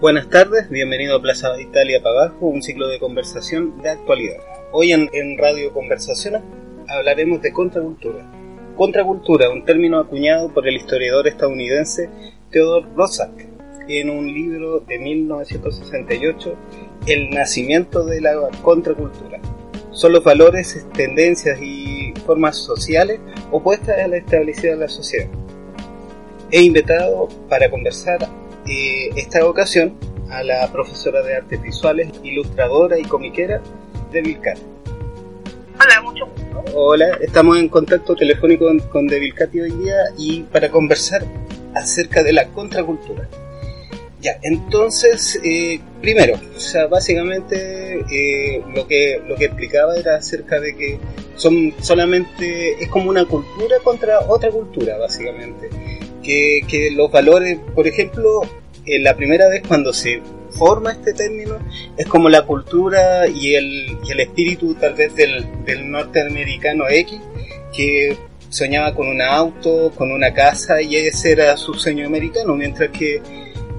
Buenas tardes, bienvenido a Plaza Italia para abajo, un ciclo de conversación de actualidad. Hoy en, Radio Conversaciones hablaremos de contracultura. Contracultura, un término acuñado por el historiador estadounidense Theodore Roszak en un libro de 1968, El nacimiento de la contracultura. Son los valores, tendencias y formas sociales opuestas a la establecida de la sociedad. He invitado para conversar eh, esta ocasión a la profesora de artes visuales, ilustradora y comiquera de Vilcat. Hola, mucho gusto. Hola, estamos en contacto telefónico con, con hoy día y para conversar acerca de la contracultura. Ya, entonces, eh, primero, o sea, básicamente eh, lo que lo que explicaba era acerca de que son solamente es como una cultura contra otra cultura, básicamente que, los valores, por ejemplo, la primera vez cuando se forma este término es como la cultura y el, el espíritu tal vez del, del, norteamericano X que soñaba con un auto, con una casa y ese era su sueño americano, mientras que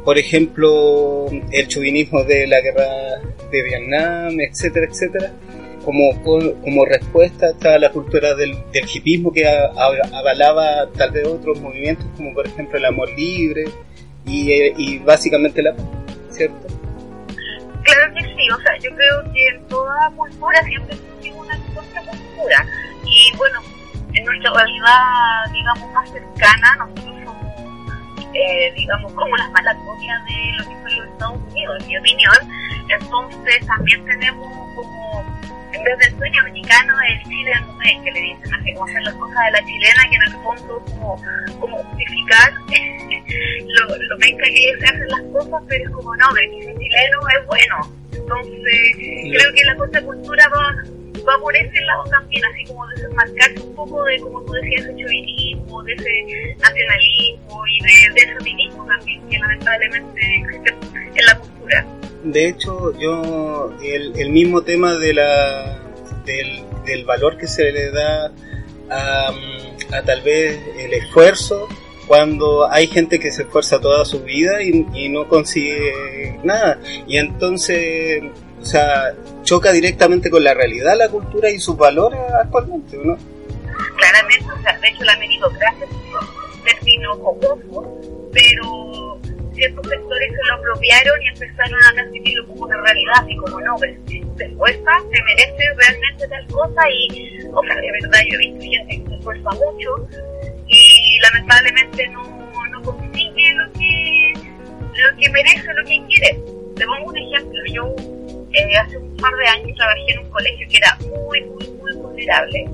por ejemplo el chauvinismo de la guerra de Vietnam, etcétera, etcétera, como, como respuesta a la cultura del, del hipismo que avalaba tal vez otros movimientos como por ejemplo el amor libre y, y básicamente la ¿cierto? Claro que sí, o sea, yo creo que en toda cultura siempre existe una contracultura y bueno, en nuestra realidad digamos más cercana nosotros somos eh, digamos como las malatonias de lo que fue los Estados Unidos, en mi opinión, entonces también tenemos como en vez del sueño mexicano el Chile en que le dicen así como hacer las cosas de la chilena, que en el fondo como, como justificar lo, lo venga que se hacen las cosas, pero es como no, el chileno es bueno. Entonces, creo que la contracultura va, va por ese lado también, así como desmarcarse un poco de, como tú decías, ese chauvinismo, de ese nacionalismo y de, ese optimismo también, que lamentablemente existe en la cultura de hecho, yo, el, mismo tema de la, del, valor que se le da a, tal vez el esfuerzo, cuando hay gente que se esfuerza toda su vida y, no consigue nada. Y entonces, o sea, choca directamente con la realidad, la cultura y sus valores actualmente, ¿no? Claramente, o sea, de hecho la meritocracia término jocoso, pero ciertos sectores se lo apropiaron y empezaron a percibirlo como una realidad, así como no, pero si te esfuerza, te merece realmente tal cosa y, o sea, de verdad yo he visto gente que se esfuerza mucho y lamentablemente no, no consigue lo que, lo que merece, lo que quiere. Te pongo un ejemplo, yo eh, hace un par de años trabajé en un colegio que era muy, muy, muy vulnerable.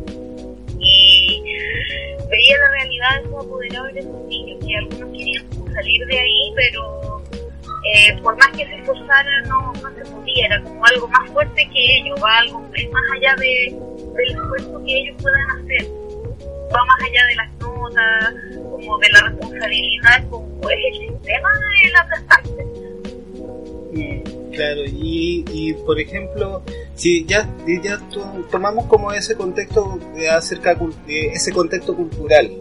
Y veía la realidad de esos apoderados de esos niños y algunos querían salir de ahí, pero eh, por más que se esforzaran no, no se podía, era como algo más fuerte que ellos, va algo más allá de, del esfuerzo que ellos puedan hacer, va más allá de las notas, como de la responsabilidad, como es el sistema de la aplastante. Claro, y, y por ejemplo, si ya, ya tomamos como ese contexto acerca de ese contexto cultural,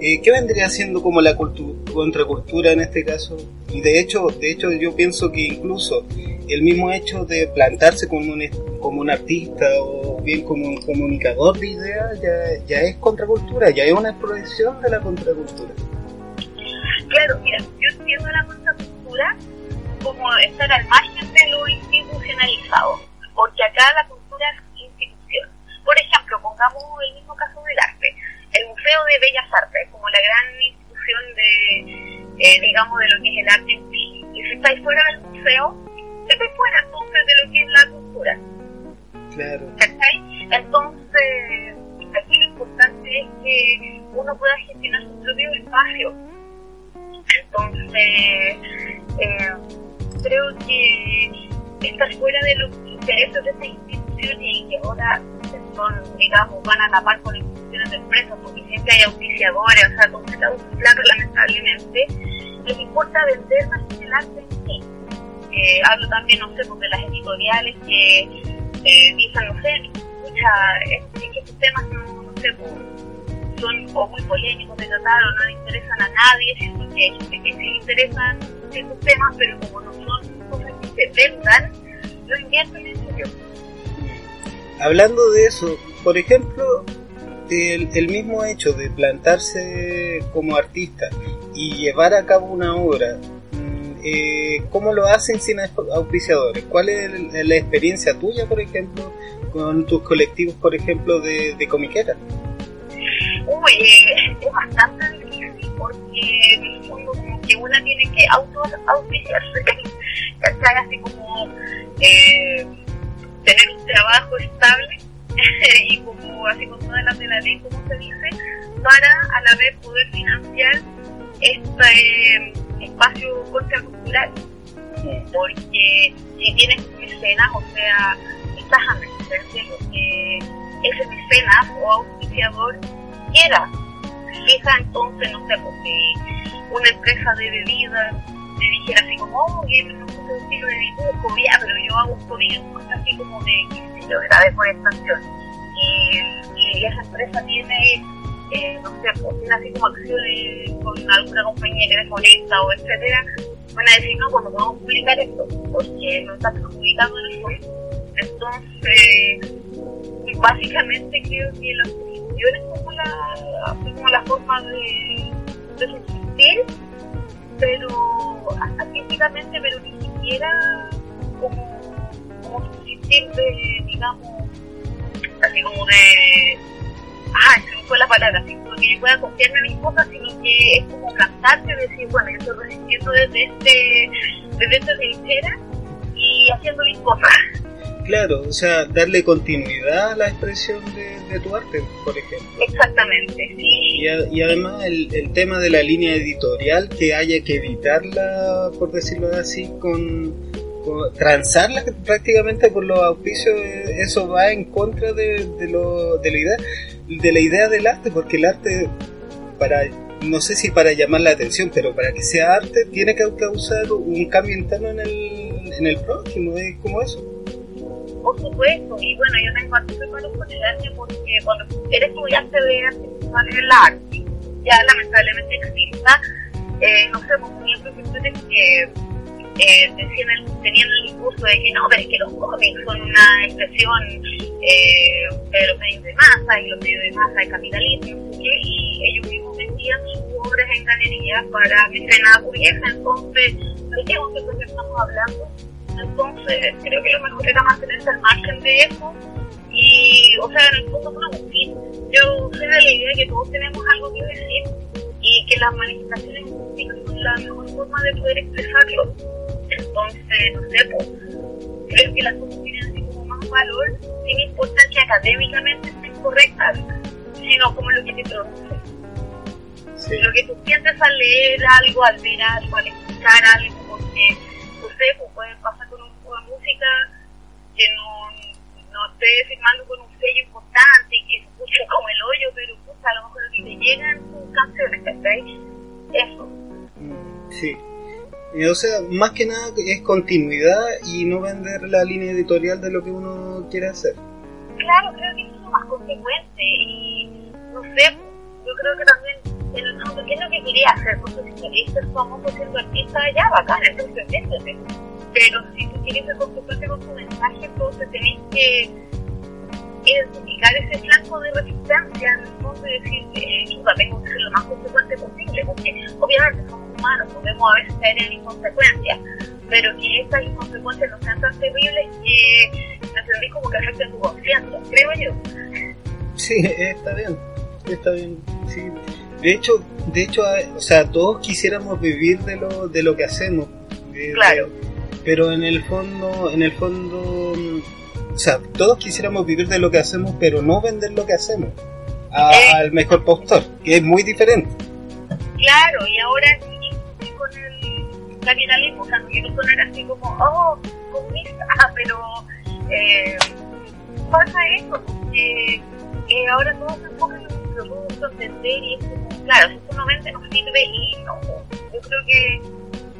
eh, ¿qué vendría siendo como la contracultura en este caso? Y de hecho, de hecho yo pienso que incluso el mismo hecho de plantarse como un, como un artista o bien como un comunicador de ideas ya, ya es contracultura, ya es una expresión de la contracultura. Claro, mira, yo entiendo la contracultura como estar al margen de lo institucionalizado, porque acá la cultura es institución. Por ejemplo, pongamos el mismo caso del arte el Museo de Bellas Artes, como la gran institución de, eh, digamos, de lo que es el arte en sí. Y si estáis fuera del museo, estáis fuera entonces de lo que es la cultura. Claro. Entonces, aquí lo importante es que uno pueda gestionar su propio espacio. Entonces, eh, creo que estar fuera de los intereses de estas instituciones y que ahora son, digamos, van a tapar con de empresas, porque siempre hay auspiciadores, o sea, todo está claro lamentablemente. Les importa vender más que el arte en sí. Eh, hablo también, no sé, de las editoriales que eh, dicen, no sé, es, que estos temas no, no sé, pues, son o muy polémicos de tratar o no le interesan a nadie, sino que, que sí interesan esos temas, pero como no son cosas que se vendan, no invierten en ello. Hablando de eso, por ejemplo, el, el, mismo hecho de plantarse como artista y llevar a cabo una obra, mm, eh, ¿cómo lo hacen sin auspiciadores? ¿Cuál es la experiencia tuya, por ejemplo, con tus colectivos, por ejemplo, de, de comiquera? Uy, eh, es bastante difícil porque como que una tiene que auto-auspiciarse, Así como eh, tener un trabajo estable y como así con todas las de la ley, como se dice, para a la vez poder financiar este espacio contracultural. Porque si tienes mecenas, o sea, estás a merced de lo que ese mecenas o auspiciador quiera. Fija entonces, no sé, si una empresa de bebidas me dijera así como, oh, que no un estilo de dibujo, ya, pero yo hago un así como de, de, de deforestación. Y, y esa empresa tiene eh, no sé, pues, tiene así como acciones con alguna compañía que deforesta o etcétera, van a decir, no, pues no podemos publicar esto, porque no está en el fondo. Entonces, básicamente creo que la oposición es como la, como la forma de, de pero artísticamente, pero ni siquiera como, como subsistir de, digamos, así como de ah, se me fue la palabra, así como que yo pueda confiarme en mis cosas, sino que es como cansarse de decir, bueno, yo estoy resistiendo desde este, desde esta trinchera y haciendo mis cosas. Claro, o sea, darle continuidad a la expresión de, de tu arte, por ejemplo. Exactamente, sí. Y, a, y además el, el, tema de la línea editorial, que haya que editarla, por decirlo así, con, con transarla prácticamente por los auspicios, eso va en contra de, de, lo, de la idea de la idea del arte, porque el arte, para no sé si para llamar la atención, pero para que sea arte, tiene que causar un cambio interno en el, en el próximo es como eso. Por supuesto, y bueno, yo tengo aquí preparo con el arte porque cuando eres estudiante de arte en el arte, ya lamentablemente exista, eh, no sé, pues profesores que eh, decían el, tenían el discurso de que no, pero es que los cómics son una expresión eh, de los medios de masa y los medios de masa de capitalismo, y ellos mismos vendían sus obras en galerías para mecenas burguesa, entonces, ¿de qué conceptos estamos hablando? Entonces, creo que lo mejor era mantenerse al margen de eso y, o sea, en el fondo producir. Yo soy de la idea de que todos tenemos algo que decir y que las manifestaciones son la mejor forma de poder expresarlo entonces, no sé, pues, creo que las cosas tienen así como más valor sin importar que académicamente estén correctas, sino como lo que te produce. Sí. Lo que tú sientes al leer algo, al ver algo, al escuchar algo, porque, no sé, pues puede pasar con un grupo de música que no, no esté firmando con un sello importante y que se escuche como el hoyo, pero pues, a lo mejor que te llegan son canciones, ¿cachai? Eso. Sí. O sea, más que nada es continuidad y no vender la línea editorial de lo que uno quiere hacer. Claro, creo que eso es lo más consecuente y no sé, yo creo que también en el fondo, ¿qué es lo que quería hacer? Porque si queréis ser famoso siendo artista, ya bacán, entonces métete. Pero si tú quieres ser consecuente con tu mensaje, entonces tenéis que identificar ese flanco de resistencia en el fondo y decir, eh, tengo que ser lo más consecuente posible, porque obviamente somos humanos, podemos a veces caer en inconsecuencias, pero que estas inconsecuencias no sean tan terribles que te sentís como que afecten tu conciencia, creo yo. Sí, está bien, está bien, sí. De hecho, de hecho, o sea, todos quisiéramos vivir de lo, de lo que hacemos. claro. pero en el fondo, en el fondo, o sea, todos quisiéramos vivir de lo que hacemos, pero no vender lo que hacemos a, eh. al mejor postor, que es muy diferente. Claro, y ahora con el capitalismo, o sea, no quiero sonar así como, oh, comunista, pero eh, pasa eso, porque eh, ahora todo se enfoca en los productos, vender y es como, claro, si tú no vendes no sirve y no, yo creo que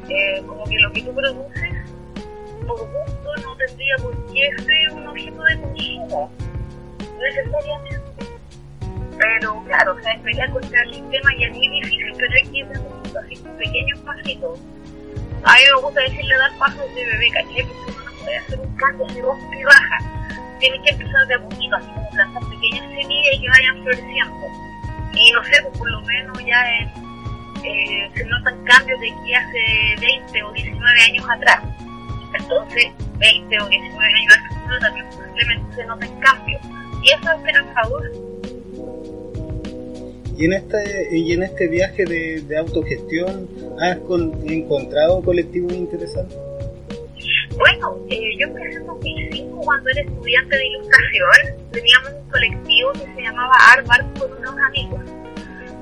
eh, como que lo que tú produces por gusto no tendría por qué ser un objeto de consumo necesariamente pero claro, o sea, es pelear contra el sistema y es muy difícil, pero hay que ir así con pequeños pasitos a mí me gusta decirle dar pasos de bebé, ¿cachai? Porque uno no puede hacer un cambio de rompe y baja. Tiene que empezar de a poquito, así como plantar pequeñas semillas y que vayan floreciendo. Y no sé, pues por lo menos ya es, eh, se notan cambios de aquí hace 20 o 19 años atrás. Entonces, 20 o 19 años atrás también posiblemente se notan cambios. Y eso es esperanzador. Y en este, y en este viaje de, de autogestión, ¿has con, encontrado colectivos interesantes? Bueno, eh, yo empecé en 2005 cuando era estudiante de ilustración. Teníamos un colectivo que se llamaba Arbar con unos amigos,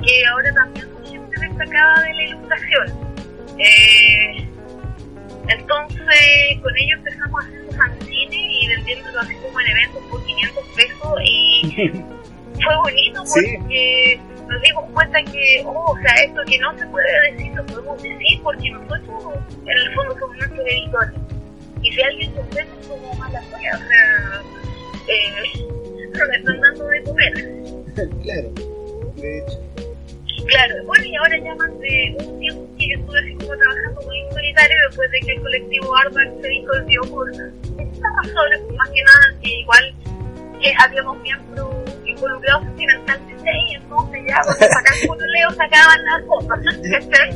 que ahora también son gente destacada de la ilustración. Eh, entonces, con ellos empezamos haciendo fanzine y vendiéndolo así como en eventos por 500 pesos y fue bonito porque nos dimos cuenta que, oh, o sea, esto que no se puede decir, lo podemos decir porque nosotros en el fondo somos nuestros editores. Y si alguien se es como mala suya, o sea, eh, pero me están dando de comer. claro, de hecho. Claro, bueno, y ahora ya más de un tiempo que yo estuve así como trabajando muy solitario después de que el colectivo Arbar se disolvió por estas razones, más que nada que igual que habíamos miembros involucrados sentimentalmente y entonces ya cuando sacaban un leo sacaban las cosas,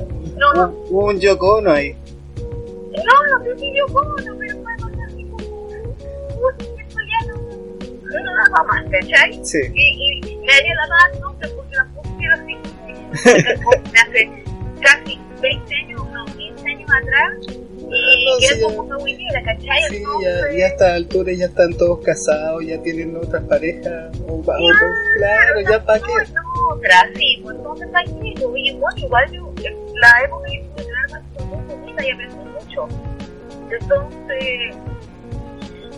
No, no. Hubo un Yoko ahí. No, no sé si Yoko pero bueno, así como, esto ya no, no daba más, ¿cachai? Sí. Y, y me haría la más, no sé, porque las cosas eran así hace casi 20 años, unos 15 años atrás, y No, que sí, como una buinera, ¿cachai? Sí, Entonces, ya, ya a esta altura ya están todos casados, ya tienen otras parejas, o, otros, claro, ya para qué. No, otra, sí, pues entonces bueno, igual yo, la época y aprendí mucho. Entonces,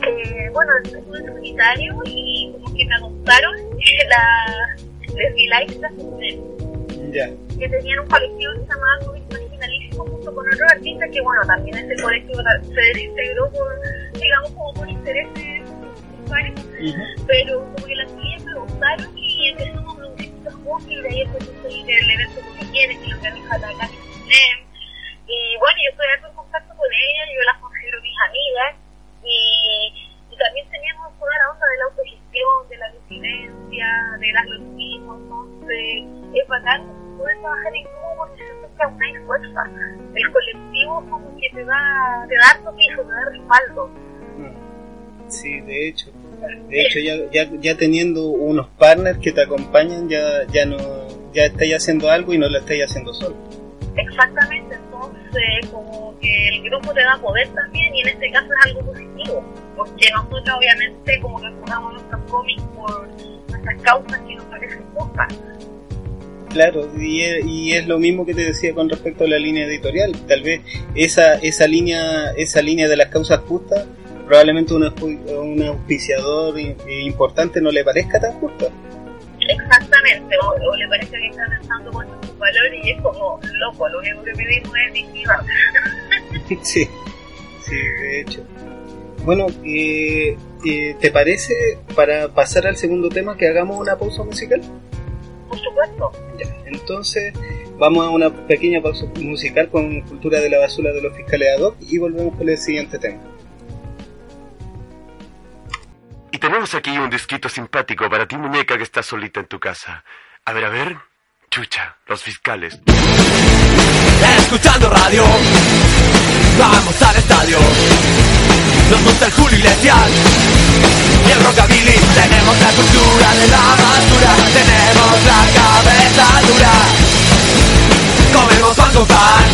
eh, bueno, estuve en solitario y como que me adoptaron la Leslie Life, la Ya, que tenían un colectivo que se llamaba Covid Originalísimo junto con otros artistas que bueno, también ese colectivo se desintegró por, digamos, como por intereses usuarios, Ujú. pero como que las niñas me gustaron y empezamos a producir juntos y de ahí empecé a seguir el evento que quieren, que lo organiza la Cami Nem. Y bueno, yo estoy en contacto con ella, yo las considero mis amigas y, y también teníamos toda la onda de la autogestión, de la disidencia, de dar lo mismo, entonces es bacán poder trabajar en grupo porque que aún hay fuerza. El colectivo como que te da, te da harto piso, te da respaldo. sí, de hecho. De hecho, ya, ya, ya teniendo unos partners que te acompañan, ya, ya no, ya estáis haciendo algo y no lo estáis haciendo solo. Exactamente, como que el grupo te da poder también y en este caso es algo positivo, porque nosotros obviamente como que jugamos nuestros cómics por nuestras causas que nos parecen justas. Claro, y es, y es lo mismo que te decía con respecto a la línea editorial. Tal vez esa, esa línea, esa línea de las causas justas, probablemente un, un auspiciador i- importante no le parezca tan justa. Exactamente, o, o le parece que está pensando con nuestros valores y es como loco, lo único que pedimos es dignidad. Sí, sí, de hecho. Bueno, eh, eh, ¿te parece para pasar al segundo tema que hagamos una pausa musical? Por supuesto. Ya, entonces vamos a una pequeña pausa musical con Cultura de la Basura de los Fiscales ad hoc y volvemos con el siguiente tema. Y tenemos aquí un disquito simpático para ti, muñeca, que está solita en tu casa. A ver, a ver. Chucha, los fiscales. Escuchando radio, vamos al estadio. Nos gusta el Julio Iglesias y el rockabilly. Tenemos la cultura de la basura, tenemos la cabeza dura. Comemos pan con pan,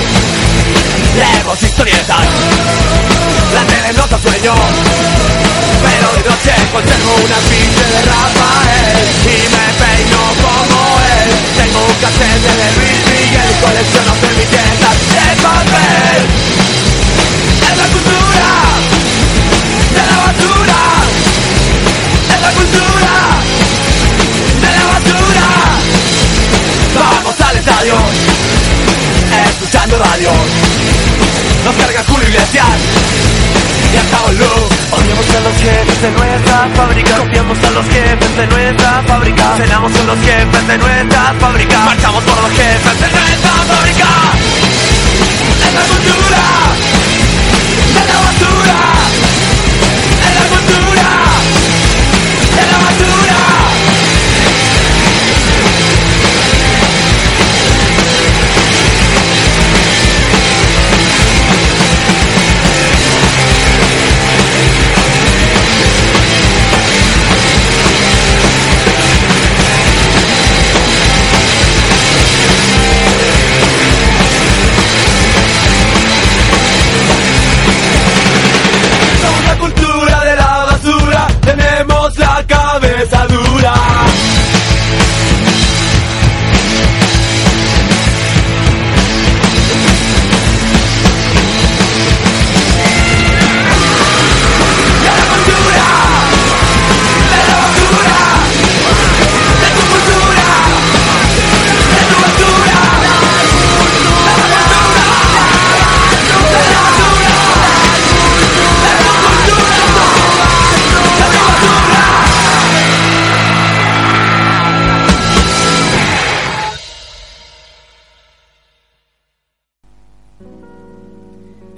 leemos historietas. La tele nos da sueño, noche conservo una pinche de Rafael y me peino como él. Tengo un cassette de Luis Miguel, colecciono servilletas de papel. Es la cultura de la basura. Es la cultura de la basura. Vamos al estadio, escuchando radio. Nos carga Julio Iglesias y acabo luz. Odiamos a los jefes de nuestra fábrica, copiamos a los jefes de nuestra fábrica, cenamos con los jefes de nuestra fábrica, marchamos por los jefes de nuestra fábrica.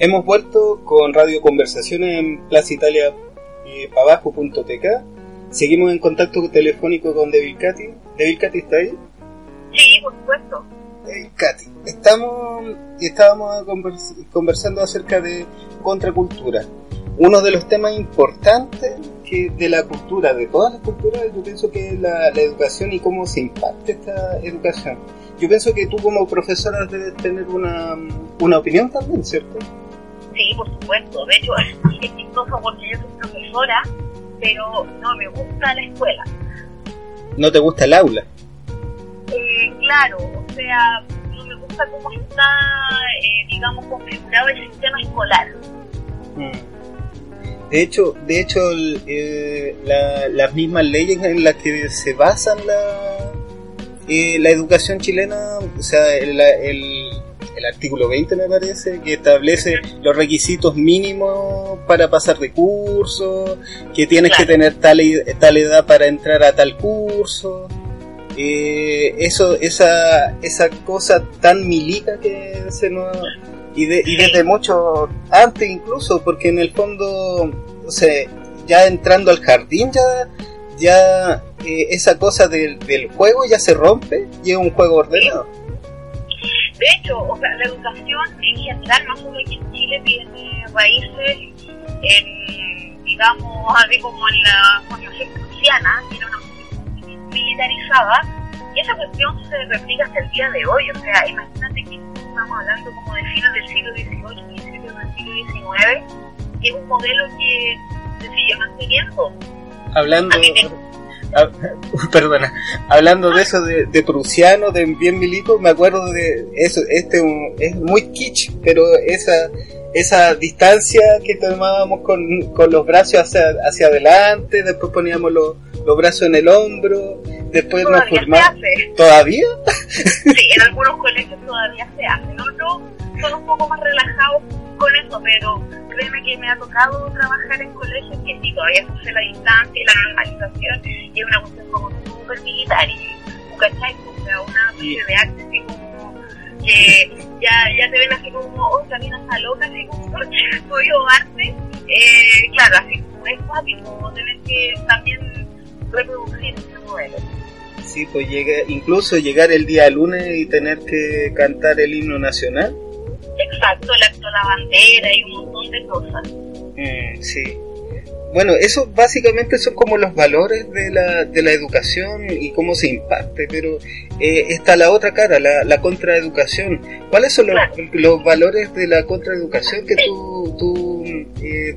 Hemos vuelto con Radio Conversaciones en Plaza Italia eh, Seguimos en contacto telefónico con Devil Katy. ¿Devil Katy está ahí? Sí, por supuesto. Devil Katy, estamos, estábamos conversando acerca de contracultura. Uno de los temas importantes que de la cultura, de todas las culturas, yo pienso que es la, educación y cómo se impacta esta educación. Yo pienso que tú como profesora debes tener una, una opinión también, ¿cierto? Sí, por supuesto. De hecho, es chistoso porque yo soy profesora, pero no me gusta la escuela. ¿No te gusta el aula? Eh, claro, o sea, no me gusta cómo está, eh, digamos, configurado el sistema escolar. Mm. De hecho, de hecho eh, las mismas leyes en las que se basan la, la educación chilena, o sea, el, el artículo 20 me parece, que establece los requisitos mínimos para pasar de curso, que tienes que tener tal, tal edad para entrar a tal curso. Eh, eso, esa, esa cosa tan milica que se nos... Y, y desde mucho antes incluso, porque en el fondo, o sea, ya entrando al jardín ya ya eh, esa cosa del, del, juego ya se rompe y es un juego ordenado. De hecho, o sea, la educación en general, no solo aquí en Chile, tiene raíces en, digamos, así como en la constitución prusiana, era una constitución militarizada, y esa cuestión se replica hasta el día de hoy. O sea, imagínate que estamos hablando como de fines del siglo XVIII, principios del siglo XIX, que es un modelo que se sigue manteniendo. Hablando perdona, hablando de eso de, de, prusiano, de bien milico, me acuerdo de eso, este es muy kitsch, pero esa esa distancia que tomábamos con, con los brazos hacia, hacia adelante, después poníamos los, los brazos en el hombro, después nos formábamos. ¿Todavía? sí, en algunos colegios todavía se hace, otros son un poco más relajados con eso, pero créeme que me ha tocado trabajar en colegios que sí, todavía hace la distancia y la normalización y es una cuestión como súper militar y, ¿cachai? O sea, una especie de arte así como que ya, ya te ven así como, oh, también hasta loca, así como, podido arte. Eh, claro, así es fácil como tener que también reproducir ese modelo. Sí, pues llega, incluso llegar el día lunes y tener que cantar el himno nacional. Exacto, el acto de la bandera y un montón de cosas. Mm, sí. Bueno, eso básicamente son como los valores de la, de la educación y cómo se imparte, pero eh, está la otra cara, la, la contraeducación. ¿Cuáles son los, los valores de la contraeducación que tú, tú eh,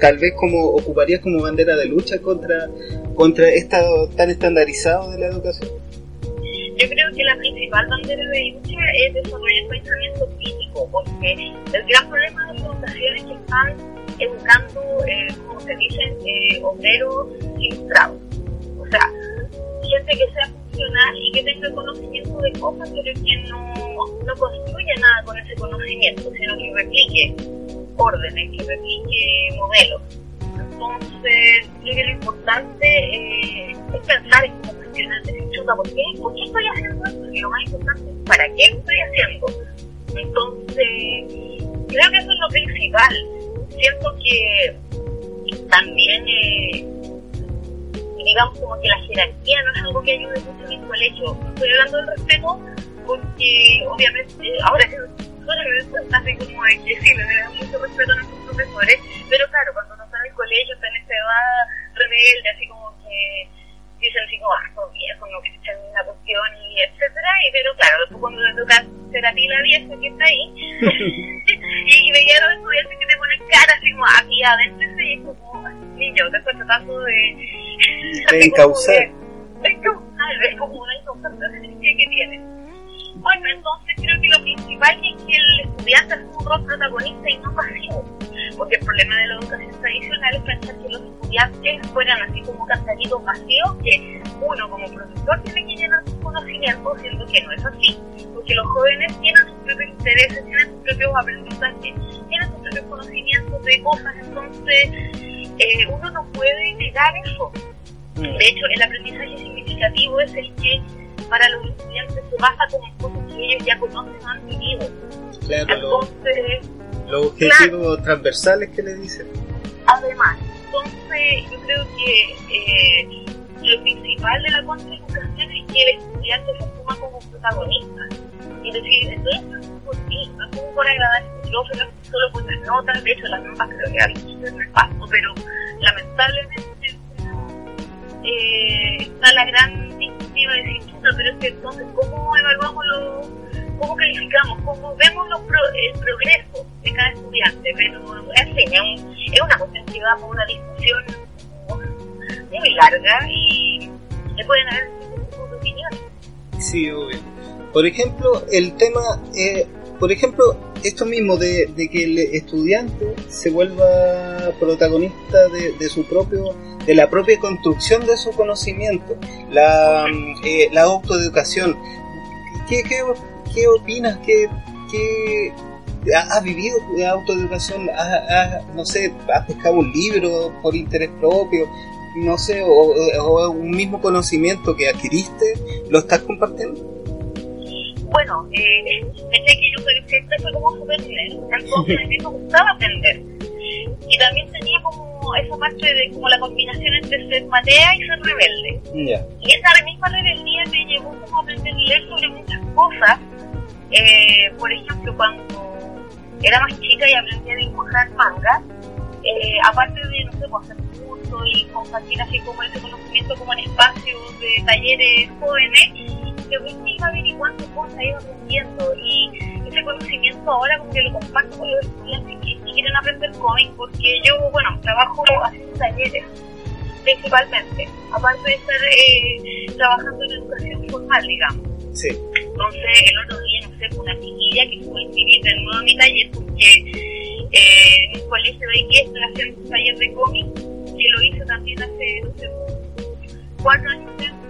tal vez como ocuparías como bandera de lucha contra, contra esta tan estandarizado de la educación? Yo creo que la principal bandera de lucha es desarrollar pensamiento crítico, porque el gran problema de la educación es que están educando, eh, como se dicen, eh, obreros ilustrados. O sea, gente que sea funcional y que tenga conocimiento de cosas, pero que no, no construya nada con ese conocimiento, sino que replique órdenes, que replique modelos. Entonces, creo que lo importante eh, es pensar en cómo cuestionar, chuta, ¿por qué? ¿por qué estoy haciendo esto? Y lo más importante es, ¿para qué estoy haciendo? Entonces, creo que eso es lo principal. Siento que también, eh, digamos, como que la jerarquía no es algo que ayude mucho en el colegio. Estoy hablando del respeto porque, obviamente, ahora que ahora me cuenta así como de que sí, le damos mucho respeto a nuestros profesores, pero claro, cuando no está en el colegio, está en esa edad rebelde, así como que dicen así como, ah, son viejos, no que echan una cuestión y etcétera, y pero claro, después cuando le toca ser a ti la vieja que está ahí, y veía a los estudiantes que te ponen cara así como aquí adentro, y es como, niño, te estoy tratando de... De encauzar. De encauzar, es como una incautación que tienes. Bueno, entonces creo que lo principal es que el estudiante es un rol protagonista y no pasivo. Porque el problema de la educación tradicional es pensar que los estudiantes fueran así como cantaritos vacíos, que uno como profesor tiene que llenar sus conocimientos, siendo que no es así. Porque los jóvenes tienen sus propios intereses, tienen sus propios aprendizajes, tienen sus propios conocimientos de cosas, entonces eh, uno no puede negar eso. De hecho, el aprendizaje significativo es el que para los estudiantes se basa con cosas que ellos ya conocen han vivido. Claro, Entonces, los objetivos transversales que le dicen. además, entonces yo creo que eh, lo principal de la contraeducación es que el estudiante se asuma como protagonista. Es decir, estoy haciendo por ti, no es como por agradar a profe, no es solo por las notas, de hecho las notas creo que a veces es nefasto, pero lamentablemente eh, está la gran disyuntiva de decir, "Chuta, pero es que entonces, ¿cómo evaluamos los, cómo calificamos, cómo vemos los pro- el progreso de cada estudiante? Pero, en es, un- es una cuestión que va por una discusión muy larga y le pueden haber opinión. Sí, obvio. Por ejemplo, el tema, eh, por ejemplo, esto mismo de, de que el estudiante se vuelva protagonista de, de su propio, de la propia construcción de su conocimiento, la, eh, la autoeducación. ¿Qué, qué, qué opinas? ¿Qué, qué, ha- ¿Has vivido autoeducación? ¿Has, has, no sé, has pescado un libro por interés propio? No sé, o, o un mismo conocimiento que adquiriste, ¿lo estás compartiendo? Bueno, eh, pensé que yo soy, siempre fue como súper entonces a mí me gustaba aprender. Y también tenía como esa parte de como la combinación entre ser matea y ser rebelde. Y esa misma rebeldía me llevó como a aprender a leer sobre muchas cosas. Eh, por ejemplo, cuando era más chica y aprendí a dibujar manga, eh, aparte de, no sé, pues, hacer cursos y compartir así como ese conocimiento como en espacios de talleres jóvenes, según iba averiguando cosas, iba aprendiendo y ese conocimiento ahora como que lo comparto con los estudiantes que, que quieren aprender cómic porque yo, bueno, trabajo haciendo talleres principalmente, aparte de estar eh, trabajando en educación formal, digamos. Sí. Entonces, el otro día, no sé, una chiquilla que fue a inscribir de nuevo a mi taller porque eh, en un colegio de aquí estoy haciendo un taller de cómic que lo hice también hace, no sé, cuatro años, en 2015.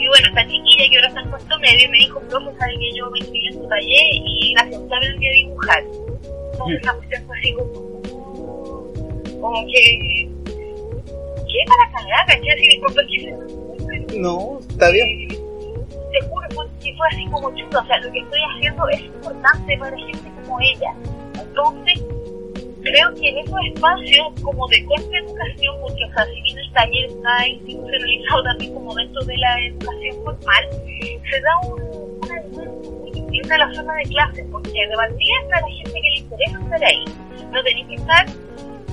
Y bueno, esta chiquilla que ahora está en cuarto medio me dijo, profe, sabe que yo me inscribí en su taller y gracias a usted aprendí a dibujar. Entonces, la cuestión fue así como, como que, ¿qué para cagar? ¿Cachai? Así, disculpa, que No, está bien. te juro fue, que fue así como chulo, o sea, lo que estoy haciendo es importante para gente como ella. Entonces, creo que en esos espacios como de corta educación, porque o sea, si bien el taller está institucionalizado también como dentro de la educación formal, se da un, una muy distinta a la zona de clases, porque de valdría está la gente que le interesa estar ahí. No tenéis que estar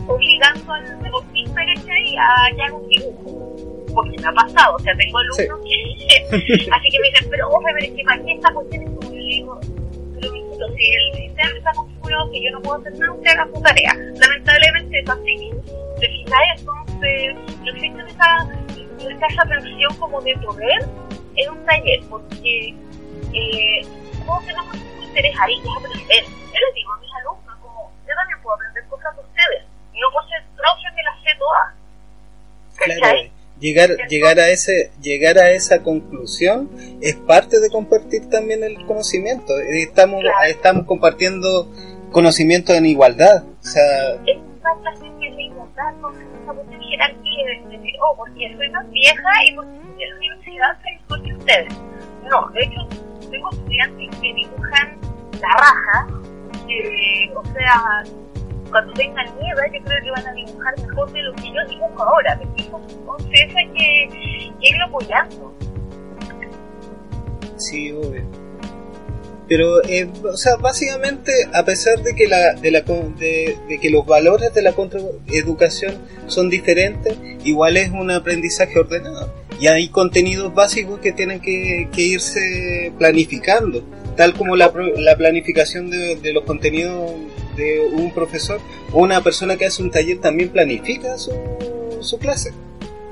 obligando al deportista ¿cachai? a que haga un dibujo. Porque me ha pasado, o sea, tengo alumnos que así que me dicen, pero ojo, pero es que para qué esta cuestión es como yo digo, pero si el sistema está que yo no puedo hacer nada, usted haga su tarea. Lamentablemente es así. ¿Te fijáis? Entonces, no existe esa, tensión como de poder en un taller, porque eh, todos tenemos un interés ahí, que es aprender. Yo les digo a mis alumnos, como, yo también puedo aprender cosas de ustedes. No por ser profe me las sé todas. Claro, llegar, llegar a ese, llegar a esa conclusión es parte de compartir también el conocimiento. Estamos, Claro. estamos compartiendo conocimiento en igualdad. O sea, es una que es igualdad, no es una cuestión jerarquía de decir, oh, porque soy más vieja y porque en la universidad soy mejor que ustedes. No, de hecho, tengo estudiantes que dibujan la raja, eh, o sea, cuando tengan nieve, yo creo que van a dibujar mejor de lo que yo dibujo ahora, Entonces eso hay que irlo apoyando. Sí, obvio. Pero, eh, o sea, básicamente, a pesar de que, la, de, la, de, de que los valores de la contraeducación son diferentes, igual es un aprendizaje ordenado. Y hay contenidos básicos que tienen que, irse planificando, tal como la, la planificación de, de los contenidos de un profesor o una persona que hace un taller también planifica su, su clase.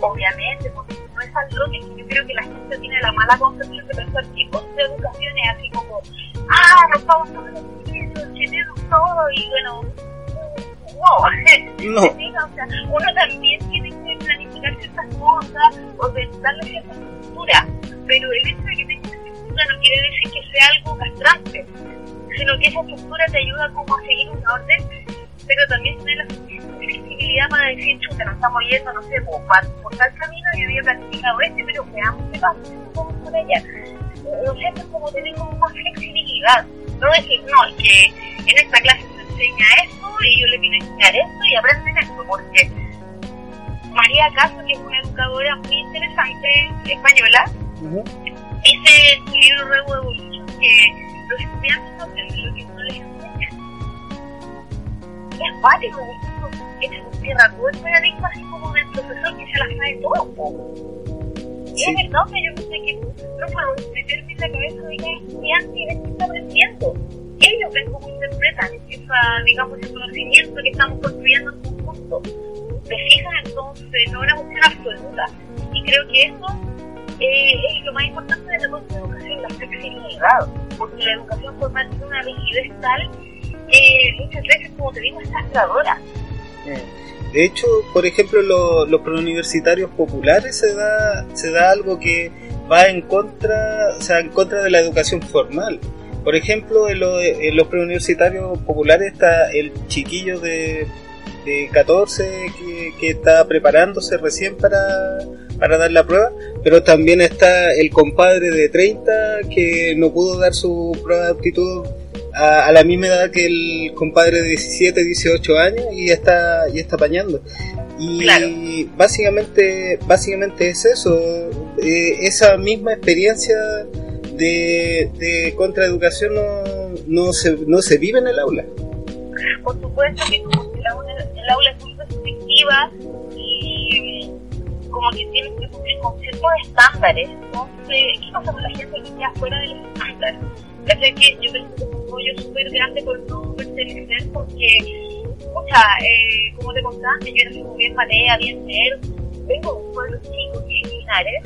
Obviamente, porque no es algo que yo creo que la gente tiene la mala concepción de pensar que de educación es así como, ah, nos vamos a los tenemos todo y bueno, wow. No. o sea, uno también tiene que planificar ciertas cosas, o darle cierta estructura, pero el hecho de que tenga estructura no quiere decir que sea algo castrante sino que esa estructura te ayuda como a seguir un orden, pero también tiene la para decir, chuta, nos estamos yendo, no sé, por, por tal camino, yo había planificado este, pero veamos qué pasa, vamos por allá. No sé, es como tener como más flexibilidad, no decir, no, es que en esta clase se enseña esto y yo le a enseñar esto y aprenden esto, porque María Caso, que es una educadora muy interesante española, dice su libro Nuevo Evolución que los estudiantes no aprenden lo que no les enseñan. Es válido, es que cierra todo el paradigma así como del profesor que se las sabe todo. Y es verdad que yo pensé que no puedo meterme en la cabeza de cada estudiante y ver qué está aprendiendo. Ellos ven cómo interpretan esa, digamos, ese conocimiento que estamos construyendo en conjunto. ¿Te fijas? Entonces, no es una cuestión absoluta. Y creo que eso eh, es lo más importante de la educación, la flexibilidad porque la educación formal tiene una rigidez tal que muchas veces, como te digo, es castradora. De hecho, por ejemplo, los preuniversitarios populares se da, se da algo que va en contra, o sea, en contra de la educación formal. Por ejemplo, en, los preuniversitarios populares está el chiquillo de, de 14 que, que está preparándose recién para, para dar la prueba, pero también está el compadre de 30 que no pudo dar su prueba de aptitud a, la misma edad que el compadre de 17, 18 años y está, y está apañando. Y básicamente, básicamente es eso, eh, esa misma experiencia de, de contraeducación no, no, se, no se vive en el aula. Por supuesto que el aula, el aula es muy restrictiva y como que tienes que cumplir con ciertos estándares. Entonces, ¿qué pasa con la gente que queda fuera del estándar? Sé que yo que es un rollo súper grande por no pertenecer porque, escucha, eh, como te contaba yo era muy bien matea, bien ser, vengo de un pueblo chico que es Linares,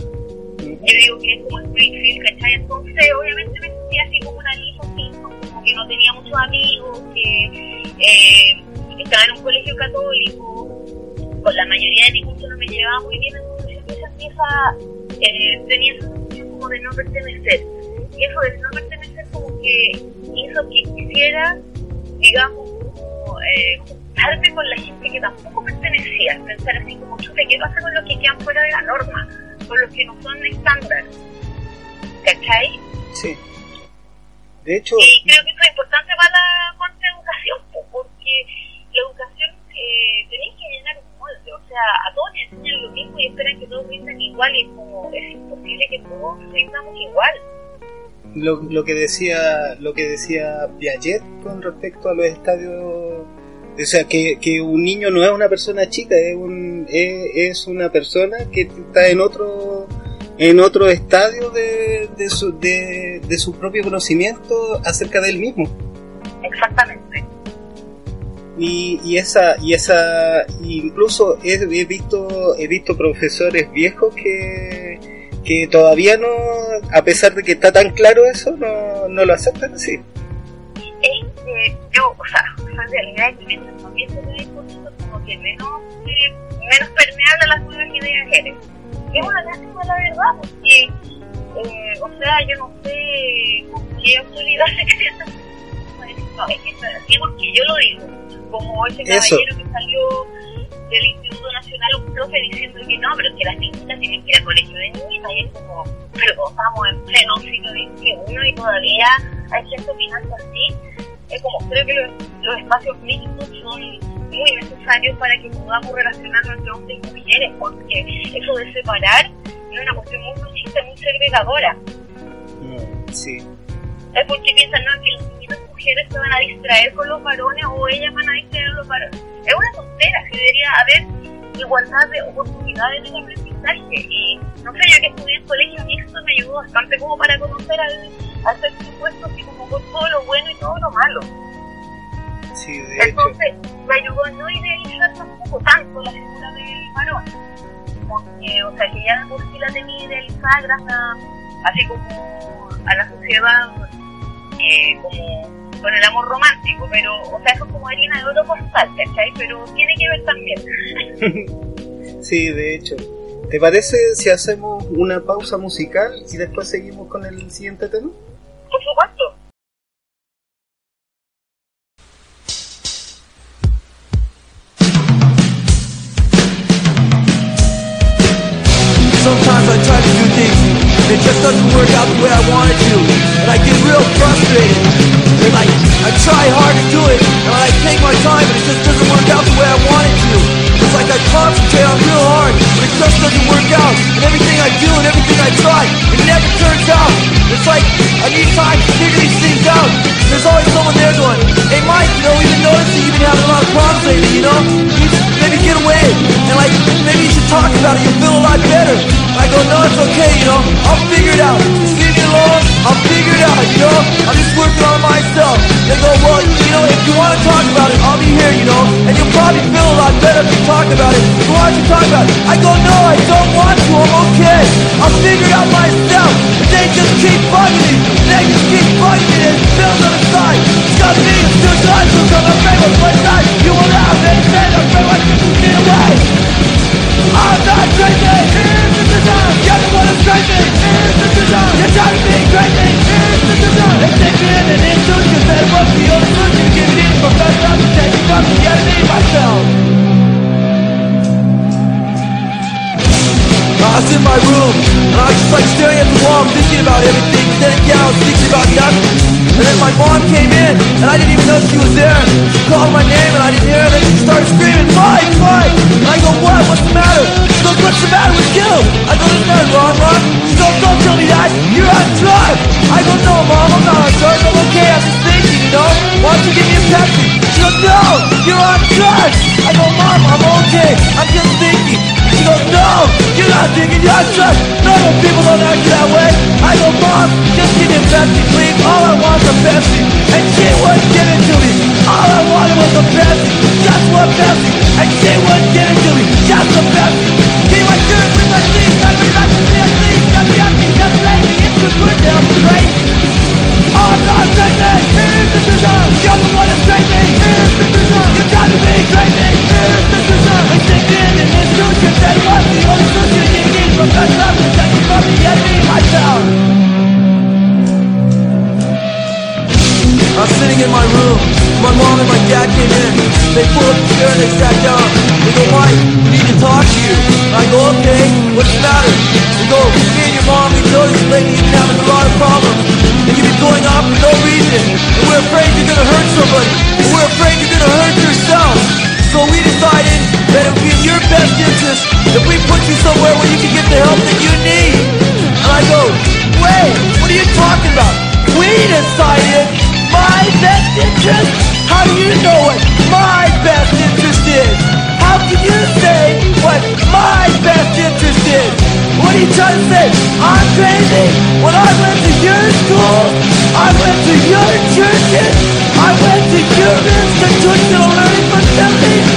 yo digo que es como Springfield, ¿cachai? Entonces, obviamente me sentía así como una niña como que no tenía muchos amigos, que eh, estaba en un colegio católico, con la mayoría de curso no me llevaba muy bien, entonces sentía esa, eh, tenía esa sensación como de no pertenecer. Y eso de no pertenecer como que hizo que quisiera, digamos, como, eh, juntarme con la gente que tampoco pertenecía, pensar así como, chute, ¿qué pasa con los que quedan fuera de la norma? Con los que no son estándar. ¿Cachai? Sí. De hecho... Y creo que eso es importante para la educación, porque la educación eh, tenéis que llenar un molde, o sea, a todos les enseñan lo mismo y esperan que todos rindan igual y es como es imposible que todos rindamos igual. Lo, lo que decía lo que decía Piaget con respecto a los estadios o sea que, que un niño no es una persona chica es un es, una persona que está en otro en otro estadio de, de, su, de, de su propio conocimiento acerca de él mismo. Exactamente. Y, y esa y esa incluso he, he, visto he visto profesores viejos que que todavía no a pesar de que está tan claro eso no, no lo aceptan así este, yo o sea en realidad no pienso que como que menos eh, menos permeable a las nuevas ideas eres es una lástima la verdad porque eh, o sea yo no sé con qué autoridad se no, es que es así porque yo lo digo como ese caballero que salió del Instituto Nacional, un profe diciendo que no, pero que las niñitas tienen que ir al colegio de niñitas, y es como, pero estamos en pleno siglo XXI y todavía hay gente opinando así. Es como, creo que los, los espacios mixtos son muy necesarios para que podamos relacionarnos entre hombres y mujeres, porque eso de separar es una cuestión muy machista, muy segregadora. Mm, sí. Es porque piensan, no, que las mujeres se van a distraer con los varones o ellas van a distraer a los varones. Es una tontera, que debería haber igualdad de oportunidades de aprendizaje. Y no sé, yo que estudié en colegio mixto me ayudó bastante como para conocer al, al sexo opuesto, así como por todo lo bueno y todo lo malo. Sí, de hecho. Entonces, me ayudó a no idealizar tampoco tanto la figura del varón. Porque, o sea, que ya por sí la tenía idealizada gracias a, así como a la sociedad, eh, como con el amor romántico, pero, o sea, eso es como harina de oro postal, ¿cachai? Pero tiene que ver también. Sí, de hecho. ¿Te parece si hacemos una pausa musical y después seguimos con el siguiente tema? Por supuesto. They pulled up the chair they sat down. They go, Mike, we need to talk to you. I go, okay, what's the matter? They go, me and your mom, we noticed lately you've been having a lot of problems. And you've been going off for no reason. And we're afraid you're gonna hurt somebody. And we're afraid you're gonna hurt yourself. So we decided that it would be in your best interest if we put you somewhere where you can get the help that you need. And I go, wait, what are you talking about? We decided my best interest? How do you know what can you say what my best interest is? What are you trying to say? I'm crazy? When I went to your school, I went to your churches, I went to your institutional learning facilities.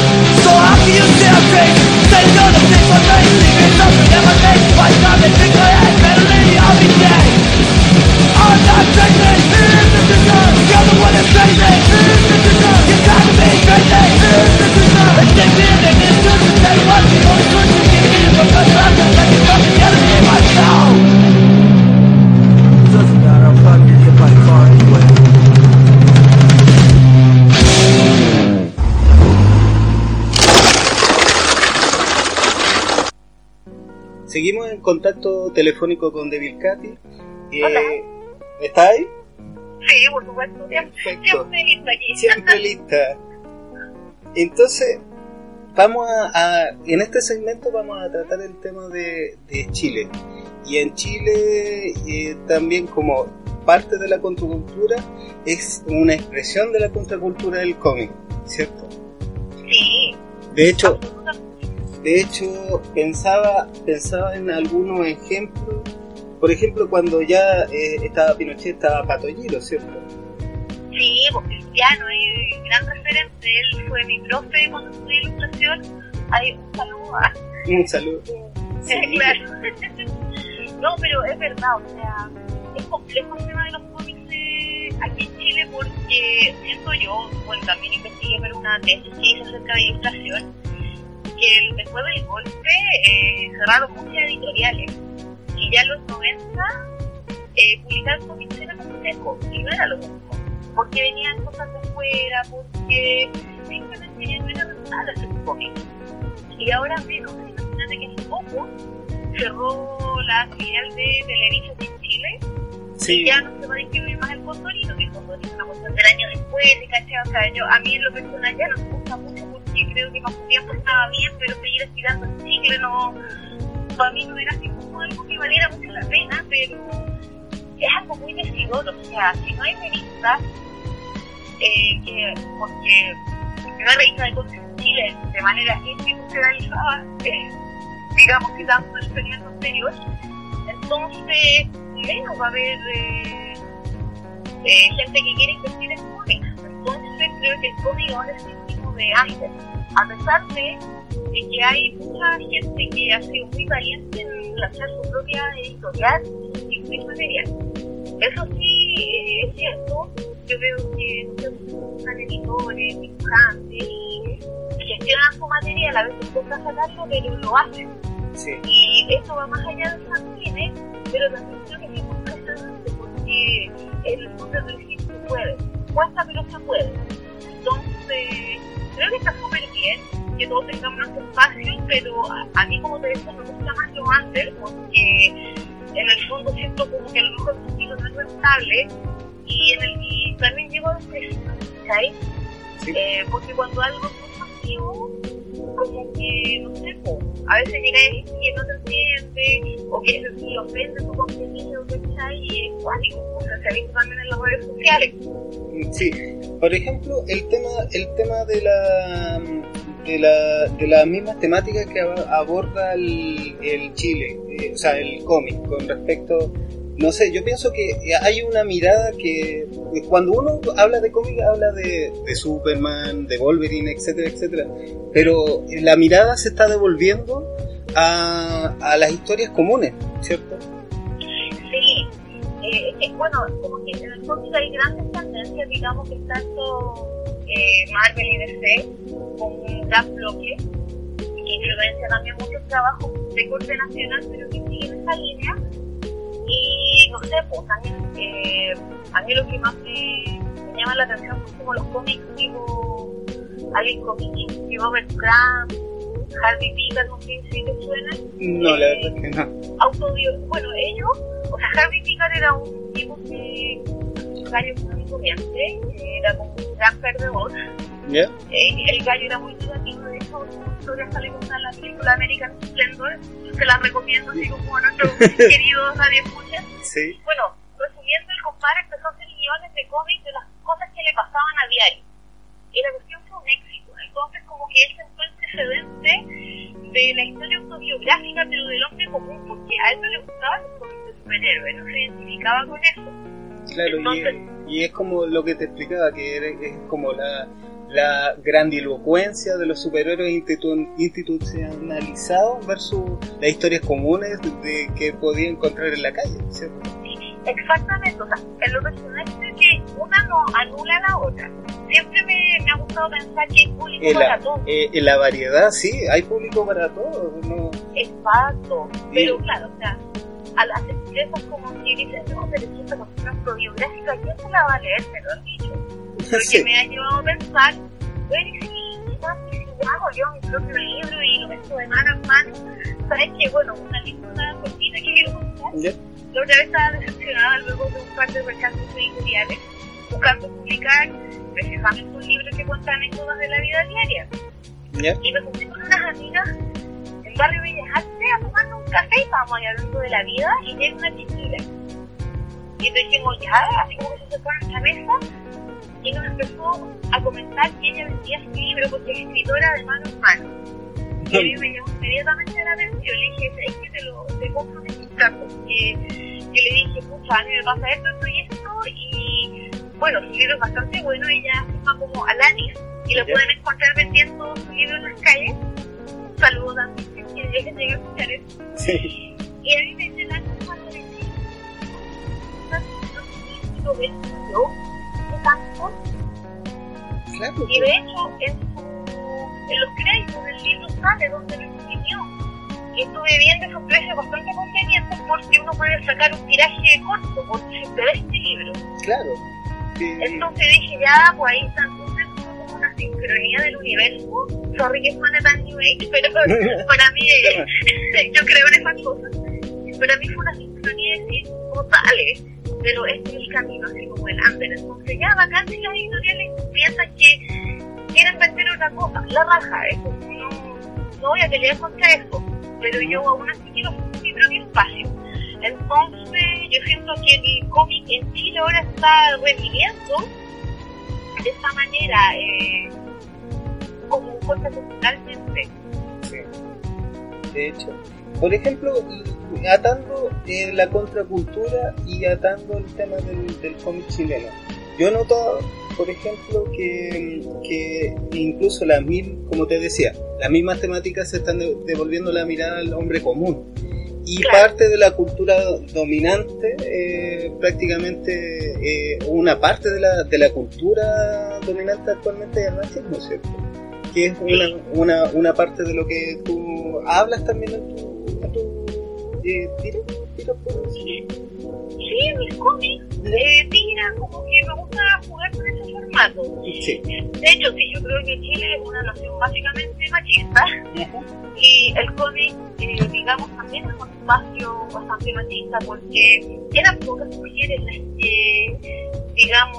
So how can you say I'm crazy? Say no to things I'm crazy. There's something that I make my time and think I had better lady, I'll be dead. I'm not crazy. Here's the design. You're the one that's crazy. Here's the Seguimos en contacto telefónico con Devil Katy. Eh. ¿Está ahí? Sí, por supuesto. Siempre, Perfecto. siempre lista aquí. Siempre lista. Entonces, vamos a, a- en este segmento vamos a tratar el tema de, de Chile. Y en Chile eh, también como parte de la contracultura es una expresión de la contracultura del cómic, ¿cierto? Sí, De hecho, de hecho pensaba, pensaba en algunos ejemplos. Por ejemplo, cuando ya eh, estaba Pinochet, estaba Pato Giro, ¿cierto? Sí, porque Cristiano es gran referente. Él fue mi profe cuando estudié ilustración. Ahí un saludo a Un saludo. Sí. claro. no, pero es verdad, o sea, es complejo el tema de los cómics eh, aquí en Chile porque siento yo, bueno, también investigué para una tesis que hice acerca de ilustración, que el- después del golpe eh, cerraron muchas editoriales y ya en los 90 eh, publicar cómics era complejo y no era lo mismo, porque venían cosas de fuera, porque simplemente ya no era rentable hacer cómics. Y ahora menos, imagínate que hace poco cerró la filial de Televisa en Chile Sí, y ya no se va a distribuir más el Condorito, que el Condorito es una cuestión del año después, y ¿cachai? O sea, yo, a mí en lo personal ya no me gusta mucho porque creo que más tiempo estaba bien, pero seguir estirando el chicle no, para mí no era así como algo que valiera mucho la pena, pero es algo muy decidor, o sea, si no hay revistas, eh, que, porque una revista de cómics Chile de manera institucionalizada, eh, digamos que tanto el anterior, entonces menos va a haber eh, eh, gente que quiere invertir en cómics. Entonces creo que el cómic ahora es sinónimo de antes, a pesar de, de que hay mucha gente que ha sido muy valiente en lanzar su propia editorial y su material. Eso sí eh, es cierto, yo veo que usan editores, dibujantes y gestionan su material, a veces cuesta sacarlo, pero lo hacen. sí. Y esto va más allá del fanzine, pero también creo que es impresionante porque en el mundo del decir se puede, cuesta pero se puede. Entonces, creo que está súper bien que todos tengamos nuestro espacio, pero a, a mí como te decía me gusta más lo under porque en el fondo siento como que el estilo no es rentable y, en el, y también llevo a los precios, ¿sabes? Sí. Eh, porque cuando algo es masivo, como que, no sé, po, a veces gente que no te entiende o que se ofende tu contenido, ¿cachai? Y es cuático, o sea, se ha visto también en las redes sociales. Sí, por ejemplo, el tema, el tema de la de la de las mismas temáticas que ab- aborda el, el Chile, eh, o sea, el cómic con respecto, no sé, yo pienso que hay una mirada que cuando uno habla de cómic habla de, Superman, de Wolverine, etcétera, etcétera, pero la mirada se está devolviendo a, las historias comunes, ¿cierto? Sí, eh, es bueno, como que en el cómic hay grandes tendencias, digamos que tanto eh, Marvel y DC con un gran bloque que influencia también muchos trabajos de corte nacional, pero que siguen esa línea. Y no sé, pues también eh, a mí lo que más me, me llama la atención son como los cómics tipo Alice Comics, Robert Crumb, Harvey Pickard, no sé si te suenan. No, la verdad es que no. autodio bueno ellos o sea Harvey Pickard era un tipo que un gallo muy corriente que era como un gran perdedor ¿Ya? eh, el gallo era muy negativo de hecho historia sale con la película American Splendor se la recomiendo así como a nuestros queridos radioescuchas Sí. bueno resumiendo el compadre empezó a hacer guiones de cómics de las cosas que le pasaban a diario y la cuestión fue un éxito entonces como que él sentó el precedente de la historia autobiográfica pero del hombre común porque a él no le gustaban los cómics de superhéroes no se identificaba con eso Claro, Entonces- y, y es como lo que te explicaba, que es como la, la grandilocuencia de los superhéroes institu- institucionalizados versus las historias comunes de, que podía encontrar en la calle, ¿cierto? Exactamente, o sea, en lo personal creo que una no anula a la otra. Siempre me, me ha gustado pensar que hay público En para la, todo. eh, en la variedad, sí, hay público para todo. No, Exacto. Pero claro, o sea, a las empresas como que dicen, no, pero es esta cuestión autobiográfica, ¿quién se la va a leer? Me lo han dicho. Sí. que me ha llevado a pensar, bueno, y si, y si hago yo mi propio libro y lo meto de mano en mano, ¿sabes qué? Bueno, una anécdota cortita que quiero contar. ¿Ya? La otra vez estaba decepcionada luego de un par de rechazos editoriales buscando publicar precisamente un libro que cuenta anécdotas de la vida diaria. Y me junté con unas amigas en Barrio Bellas Artes a tomarnos un café y estábamos hablando de la vida y llega una chiquilla. Y entonces dijimos, ya, así como se sentó en esta mesa, y nos empezó a comentar que ella vendía su libro porque es escritora de mano en mano. Y a mí me llamó inmediatamente la atención. Le dije, es que te lo te compro en porque yo le dije, pucha, a mí me pasa esto, esto y esto, y bueno, su libro es bastante bueno, ella se llama como Alanis, y lo pueden encontrar vendiendo su libro en las calles. Un saludo también, que llegue a escuchar eso. Sí. Y a mí me dice la cuando le dije, lo vendo de tanto, Claro. y de hecho, en, en los créditos del libro sale donde lo escribió. Y estuve viendo esos precios bastante convenientes porque uno puede sacar un tiraje corto, se ve este libro. Claro. Sí. Entonces dije, ya, pues ahí está entonces como una sincronía del universo. Sorry que suene tan New Age, pero para mí, eh, yo creo en esas cosas. Para mí fue una sincronía de decir, total, eh, pero este es el camino, así como el under. Entonces ya, bacán si las editoriales piensan que quieren vender otra cosa, la raja, eso no, no voy a pelear contra eso, pero yo aún así quiero mi propio espacio. Entonces yo siento que el cómic en Chile ahora está reviviendo de esta manera, eh, como cosa culturalmente. De hecho, por ejemplo, atando eh, la contracultura y atando el tema del, del cómic chileno. Yo he notado, por ejemplo, que, que incluso las mismas, como te decía, las mismas temáticas se están de- devolviendo la mirada al hombre común. Y Claro. parte de la cultura dominante, eh, prácticamente eh, una parte de la, de la cultura dominante actualmente es el machismo, ¿cierto? Que es una, una, una parte de lo que tú hablas también en tu eh, tiro, ¿puedo decir? Sí, en mis cómics, eh, tira, como que me gusta jugar con ese formato. Sí. De hecho, sí, yo creo que Chile es una nación básicamente machista y el cómic, eh, digamos, también es un espacio bastante machista porque eran pocas mujeres las que, digamos,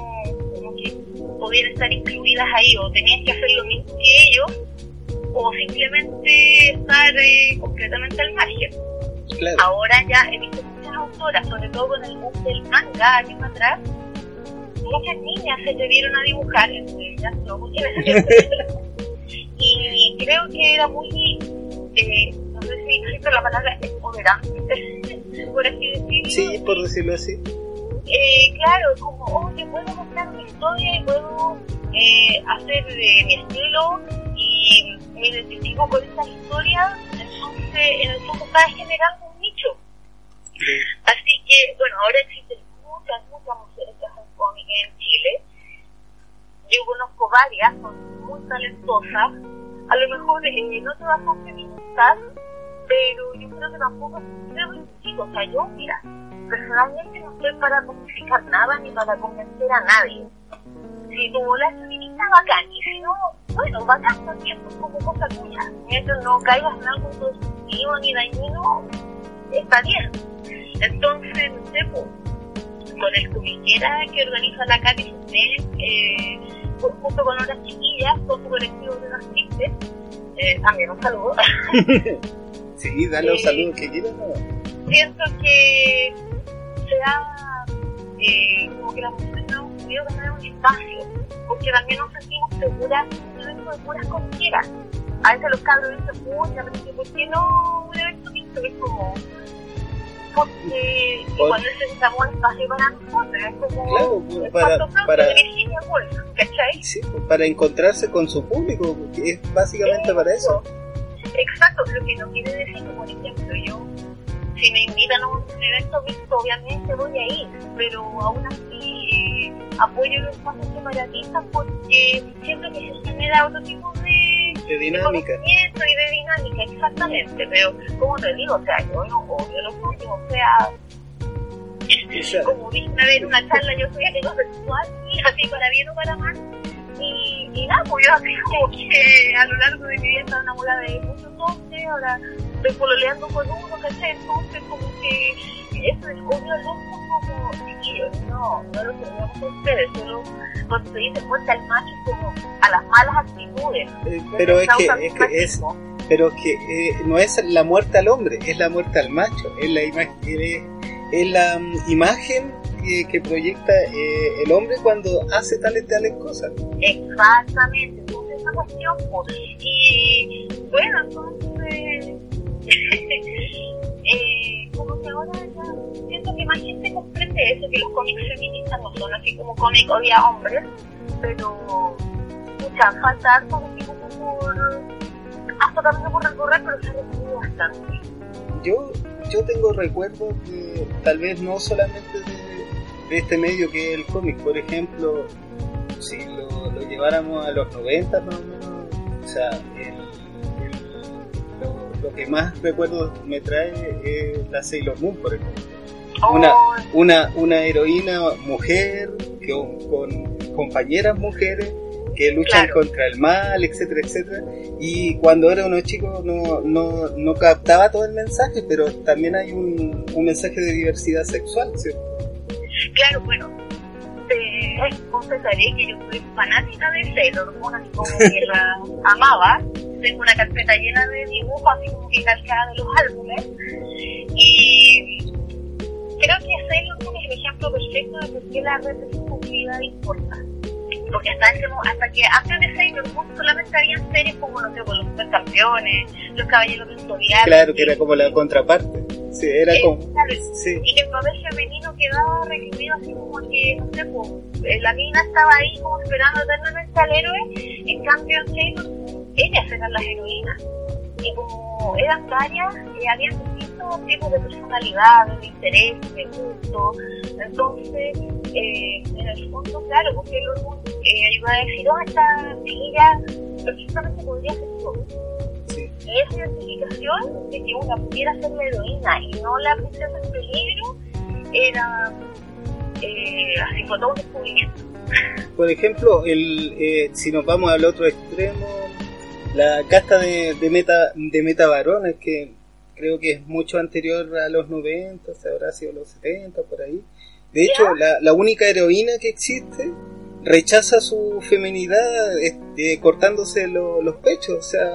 como que podían estar incluidas ahí o tenían que hacer lo mismo que ellos o simplemente estar eh, completamente al margen. Claro. Ahora ya he visto muchas autoras, sobre todo con el boom del manga años atrás, muchas niñas se atrevieron a dibujar, entre ellas no muchas Y creo que era muy, eh, no sé si existe la palabra empoderante, por así decirlo. Sí, por decirlo así. Eh, claro, como, oye, puedo contar mi historia y puedo eh, hacer de mi estilo y me identifico con esta historia, entonces en el fondo está generando un nicho. Así que, bueno, ahora existen muchas, muchas mujeres que hacen cómic en Chile. Yo conozco varias, son muy talentosas. A lo mejor eh, no todas son feministas, pero yo creo que tampoco debo insistir. O sea, yo, mira, personalmente no estoy para justificar nada ni para convencer a nadie. Si tu bola es feminista, bacán. Y si no, bueno, bacán también, pues como cosa tuya. Mientras no caigas en algo positivo ni dañino, está bien. Entonces, no sé, pues, con el comiquera que organiza la Katy Susel, eh, ju- junto con otras chiquillas, con su colectivo de unas tristes, eh, también un saludo. Sí, dale un saludo que quieras. Siento que se da eh, como que las mujeres no podido tener un espacio, porque también nos sentimos seguras un evento de puras comiqueras. A veces los cabros dicen, pucha, pero que ¿por qué no un evento mixto? Es como, porque Por- igual necesitamos un espacio para nosotros, es como Claro, pues, para- para- Virginia Woolf, ¿cachai? Sí, pues, para encontrarse con su público, es básicamente para eso. Exacto, lo que no quiere decir que, por ejemplo, yo, si me invitan a un evento mixto, obviamente voy a ir, pero aún así eh, apoyo los espacios separatistas porque siento que se genera otro tipo de, De de dinámica. conocimiento y de dinámica, exactamente, pero como te digo, o sea, yo no odio los comics, o sea, O sea, como dije una vez una charla, yo soy heterosexual, y así para bien o para mal. Y, y nada, pues yo así como que a lo largo de mi vida estaba enamorada de muchos hombres, ahora estoy pololeando con uno, ¿cachai? Entonces como que eso es odio al otro como chiquillos, no, no lo tenemos a ustedes, solo cuando se dice muerte al macho como a las malas actitudes. Eh, pero es que, es que es, pero que eh, no es la muerte al hombre, es la muerte al macho, es la imagen, es, es la um, imagen que, que proyecta eh, el hombre cuando hace tales tales cosas. Exactamente, entonces esa cuestión, pues, y bueno, entonces, eh, como que ahora ya siento que más gente comprende eso, que los cómics feministas no son así como cómics odia hombres, pero mucha falta harto como por hasta también por recorrer, pero se ha bastante. Yo, yo tengo recuerdos de, tal vez no solamente de, de este medio que es el cómic, por ejemplo, si lo, lleváramos a los 90 más o sea, lo, que más recuerdos me trae es la Sailor Moon, por ejemplo. Una, Oh, una, una heroína mujer que, con compañeras mujeres que luchan Claro. contra el mal, etcétera, etcétera. Y cuando era uno chico no, no, no captaba todo el mensaje, pero también hay un, un mensaje de diversidad sexual, ¿cierto? Claro, bueno, te confesaré que yo soy fanática de Sailor Moon, así como que la amaba. Tengo una carpeta llena de dibujos, así como que calcada de los álbumes. Y creo que Sailor Moon es el ejemplo perfecto de por qué la representatividad importa. Porque hasta, ese, hasta que antes de Sailor Moon solamente habían series como, no sé, con los supercampeones, los caballeros zodiaco. Claro, que era como la contraparte. Sí, era Eh, como... Sí, y que el papel femenino quedaba recluido así como que, no sé, pues, eh, la mina estaba ahí como esperando eternamente al héroe, en cambio en Sailor Moon, ellas eran las heroínas. Y como eran varias, eh, habían distintos tipos de personalidades, de intereses, de gustos, entonces, eh, el fondo, claro, porque Moon eh, iba a decir, oh, esta chiquilla perfectamente podría ser yo sí. y esa identificación de que una pudiera ser la heroína y no la princesa en peligro era eh, así fue todo un descubrimiento. Por ejemplo, el, eh, si nos vamos al otro extremo, la casta de, de meta de meta varones, que creo que es mucho anterior a los 90, o sea, habrá sido los 70, por ahí. De hecho, la, la única heroína que existe rechaza su feminidad este, cortándose lo- los pechos, o sea,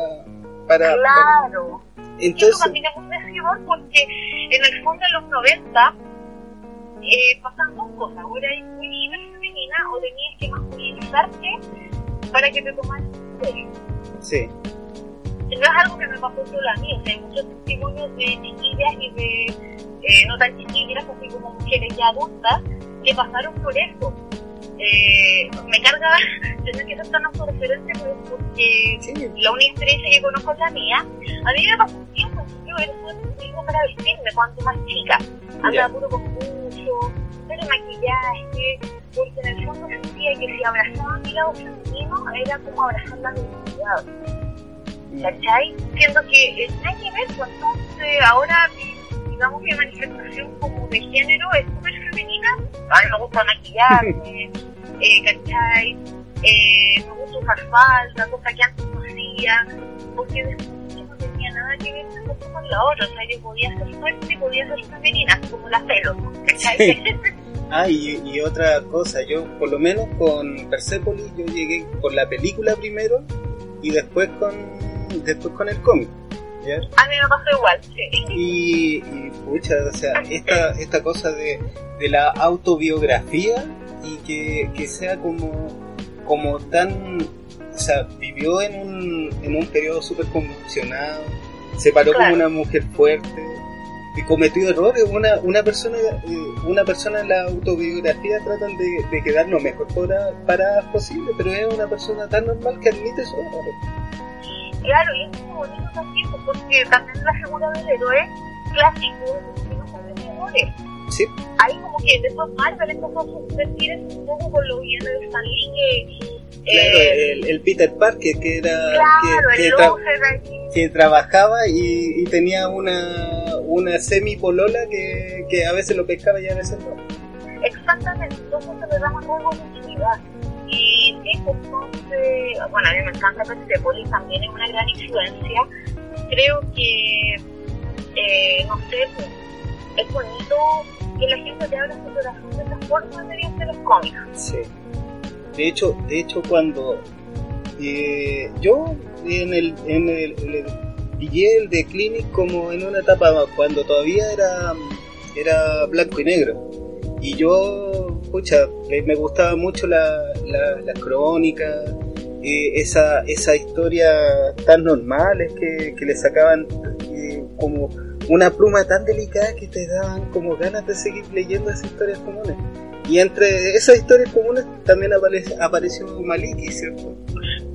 para... Claro. para- Y eso entonces, también es un decidor porque en el fondo en los 90 eh, pasan dos cosas. O eras muy femenina o tenías que masculinizarte para que te tomaran en serio. sí, no es algo que me pasó solo a mí, o sea, hay muchos testimonios de chiquillas y de eh, no tan chiquillas, así como mujeres ya adultas, que pasaron por eso. Eh, me carga tener que tan autorreferente pues, porque sí, la única experiencia que conozco es la mía. A mí me pasó un tiempo, yo era motivo para vestirme cuando más chica. Andaba puro con mucho, pero maquillaje, porque en el fondo sentía que si abrazaba mi lado femenino era como abrazar la divinidad. ¿Cachai? Siendo que eh, nada que ver, pues entonces ahora mi- digamos mi manifestación como de género es súper femenina, a mí me gusta maquillarme, eh, ¿cachai? Eh, me gusta usar falda, cosa que antes no hacía, porque después yo no tenía nada que ver cosa con la otra, o sea, yo podía ser fuerte y podía ser femenina, como la pelo, ¿cachai? Ah, y, y otra cosa, yo por lo menos con Persepolis yo llegué con la película primero y después con después con el cómic. ¿ya? a mí me pasó igual, sí. Y, y pucha, o sea, esta, esta cosa de, de la autobiografía y que, que sea como, como tan, o sea, vivió en un, en un periodo súper convulsionado, se paró Claro. como una mujer fuerte y cometió errores. Una, una persona eh, una persona en la autobiografía tratan de, de quedar lo mejor para, para posible, pero es una persona tan normal que admite su errores. Claro, y es muy bonito también, porque también la figura del héroe clásico que no comete errores. Sí, Ahí como que después Marvel empezó a subvertir un poco con los guiones de Stan Lee que... claro, eh, el, el Peter Parker que era claro, que, que tra- ahí. que trabajaba y, y tenía una, una semi polola que, que a veces lo pescaba y a veces no. Exactamente, entonces le da más juego de intimidad. Y sí, entonces, bueno, a mí me encanta Persepolis, también es una gran influencia. Creo que, eh, no sé, pues, es bonito que la gente te abra su corazón de esa forma mediante los cómics. Sí. De hecho, de hecho cuando eh, yo en el, en el, el, el de Clinic como en una etapa cuando todavía era, era blanco y negro. Y yo, pucha, me gustaba mucho la, la, la crónica, esa, esa historia tan normales que, que le sacaban eh, como una pluma tan delicada que te daban como ganas de seguir leyendo esas historias comunes. Y entre esas historias comunes también apareció Maliki, ¿cierto?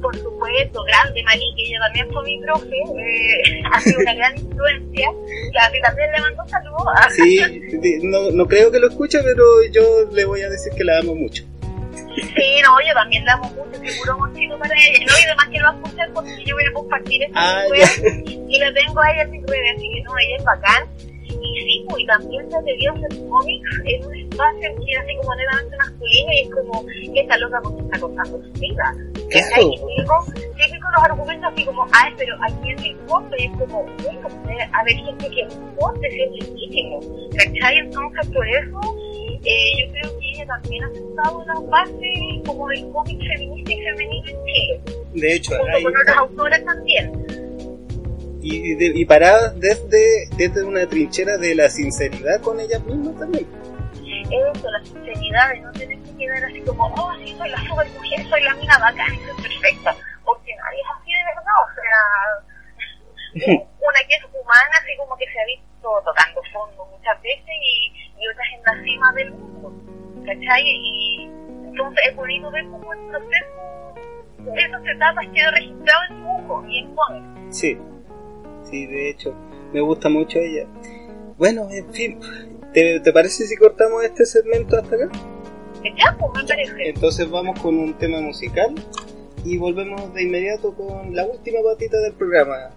Por supuesto, grande Maliki, ella también fue mi profe, eh, ha sido una gran influencia, y a mí también le mando saludos. Sí, no, no creo que lo escuche, pero yo le voy a decir que la amo mucho. Sí, no, yo también la amo mucho, seguro motivo para ella. No, y además que lo va a escuchar porque yo voy a compartir esta ah, y, la tengo a ella en mi así que no, ella es bacán. Y sí, y también se debió hacer cómics en un espacio que es así como netamente masculino y es como que esta loca porque está contando su vida. Y con los argumentos así como, ay, pero aquí en el y es como, bueno, a ver gente que importe, es legítimo. ¿Cachai? Entonces, por eso eh, yo creo que ella también ha sentado una base como del cómic feminista y femenino en Chile. De hecho, junto con otras autoras también. Y, de, y paradas desde, desde una trinchera de la sinceridad con ella misma también. Eso, la sinceridad de no tener que quedar así como, oh, sí, soy la super mujer, soy la mina bacana y soy perfecta. Porque nadie es así de verdad, o sea, una que es humana, así como que se ha visto tocando fondo muchas veces y y otras en la cima del mundo, ¿cachai? Y entonces es bonito ver cómo el proceso de esas etapas queda registrado en dibujo y en cómic. Sí, sí, de hecho, me gusta mucho ella. Bueno, en fin, ¿te, te parece si cortamos este segmento hasta acá? Ya, pues me parece. Entonces vamos con un tema musical y volvemos de inmediato con la última patita del programa.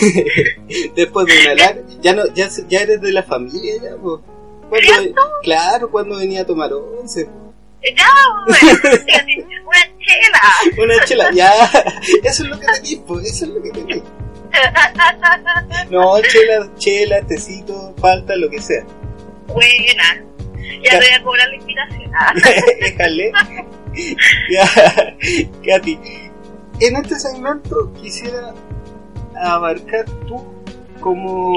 Después de una larga, ya no, ya, ya eres de la familia ya, po. ¿Cuándo- ¿Cierto? claro, cuando venía a tomar once. Ya, una chela. Una chela, ya, eso es lo que tenés, po, eso es lo que tenés. No, chela, chela, tecito, falta, lo que sea. Buena. Ya te voy a cobrar la invitación. Déjale. Ya, Katy, en este segmento quisiera abarcar tú como,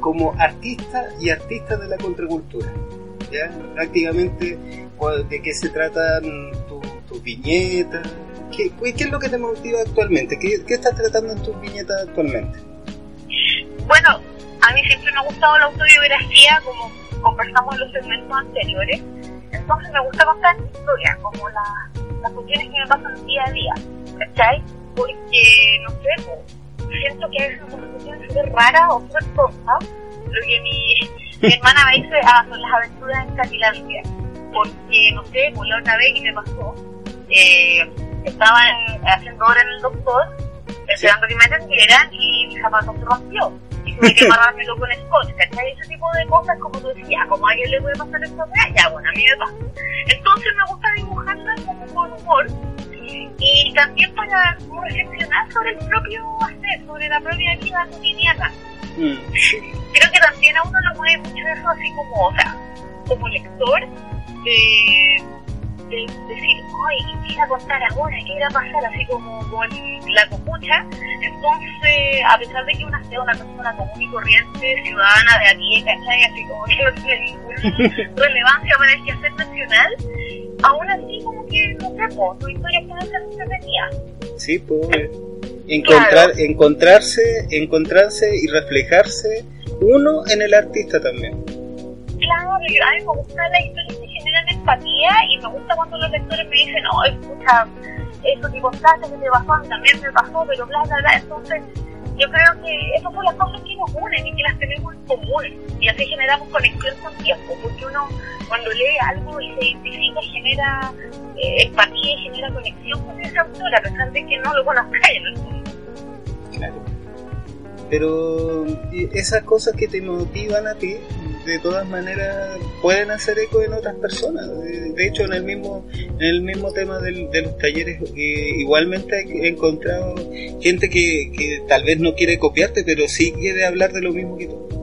como artista y artista de la contracultura. ¿ya? Prácticamente, cuál- ¿de qué se tratan tu- tus viñetas? ¿Qué, ¿Qué es lo que te motiva actualmente? ¿Qué, qué estás tratando en tus viñetas actualmente? Bueno, a mí siempre me ha gustado la autobiografía, como conversamos en los segmentos anteriores. Entonces me gusta contar historias, como la- las cuestiones que me pasan día a día, ¿cachai? Porque, no sé, pues, siento que a veces son cuestiones súper raras o súper tontas. Lo que mi, mi hermana me dice, ah, son las aventuras en Catilandia. Porque, no sé, pues la otra vez que me pasó, eh, estaba en- haciendo hora en el doctor, esperando que me atendieran y mi zapato se rompió. Y tuve que amarrármelo con scotch, ¿cachai? Ese tipo de cosas, como tú decías, como a alguien le puede pasar esto, ya, bueno, a mí me pasa. Entonces me gusta dibujarlas como con humor y también para como reflexionar sobre el propio hacer, sobre la propia vida cotidiana. Mm, Creo que también a uno lo mueve mucho eso así como, o sea, como lector, de, de decir, ay, ¿qué irá a contar ahora? ¿Qué irá a pasar? Así como con la copucha. Entonces, a pesar de que una sea una persona común y corriente, ciudadana de a pie, ¿cachai? Así como que no tiene ninguna relevancia para el quehacer nacional, aún así como que, no sé, po, tu historia puede ser entretenida. Sí, pues encontrar, encontrarse, encontrarse y reflejarse uno en el artista también. Claro, yo- a mí me gustan las historias que generan empatía y me gusta cuando los lectores me dicen, no, escucha, eso que contaste que te pasó, a mí también me pasó, pero bla, bla, bla. Entonces, yo creo que esas son las cosas que nos unen y que las tenemos en común. Y así generamos conexión con tiempo, porque uno cuando lee algo y se identifica, genera eh, empatía y genera conexión con ese autor, a pesar de que no lo conozca en el. Claro. Pero esas cosas que te motivan a ti, de todas maneras, pueden hacer eco en otras personas. De hecho, en el mismo en el mismo tema del- de los talleres, eh, igualmente he encontrado gente que, que tal vez no quiere copiarte, pero sí quiere hablar de lo mismo que tú.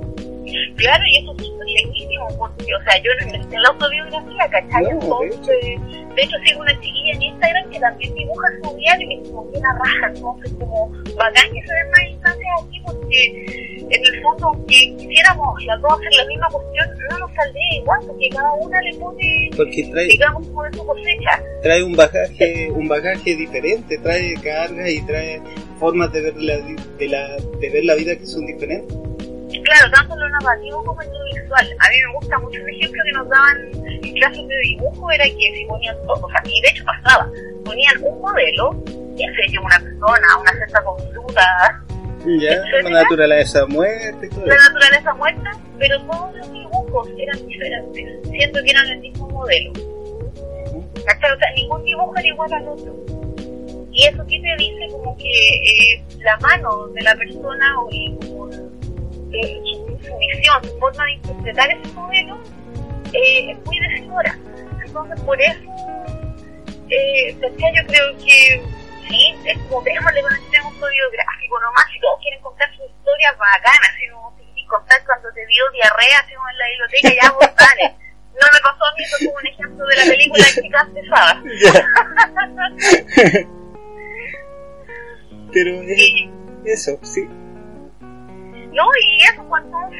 Claro, y eso es súper legítimo, porque, o sea, yo no inventé la autobiografía, ¿cachai? No, de entonces, de hecho, sigo una chiquilla en Instagram que también dibuja su diario y es como que una raja, entonces, como bacán que se den más instancias aquí, porque en el fondo, aunque quisiéramos las dos hacer la misma cuestión, no nos saldría igual, porque cada una le pone, trae, digamos, como de su cosecha. trae un bagaje un bagaje diferente, trae cargas y trae formas de ver la, de la, de ver la vida que son diferentes. Claro, tanto en lo narrativo como en lo visual. A mí me gusta mucho el ejemplo que nos daban en clases de dibujo, era que si ponían todo, o sea, y de hecho pasaba, ponían un modelo, ya sé yo, una persona, una cesta con fruta, Ya, la naturaleza muerte y todo la naturaleza muerta, pero todos los dibujos eran diferentes, siendo que eran el mismo modelo. ¿Cachai? O sea, ningún dibujo era igual al otro. Y eso que te dice como que eh, la mano de la persona o como eh, su, su visión, su forma de interpretar ese modelo eh, es muy decidora. Entonces por eso eh, yo creo que sí, es como démosle con el tema autobiográfico nomás, si todos quieren contar su historia bacana, como y contar cuando te dio diarrea como en la biblioteca, ya vos dale. No me pasó a mí, eso es como un ejemplo de la película chicas pesadas. Pero Y, eso, sí. No, y eso, pues entonces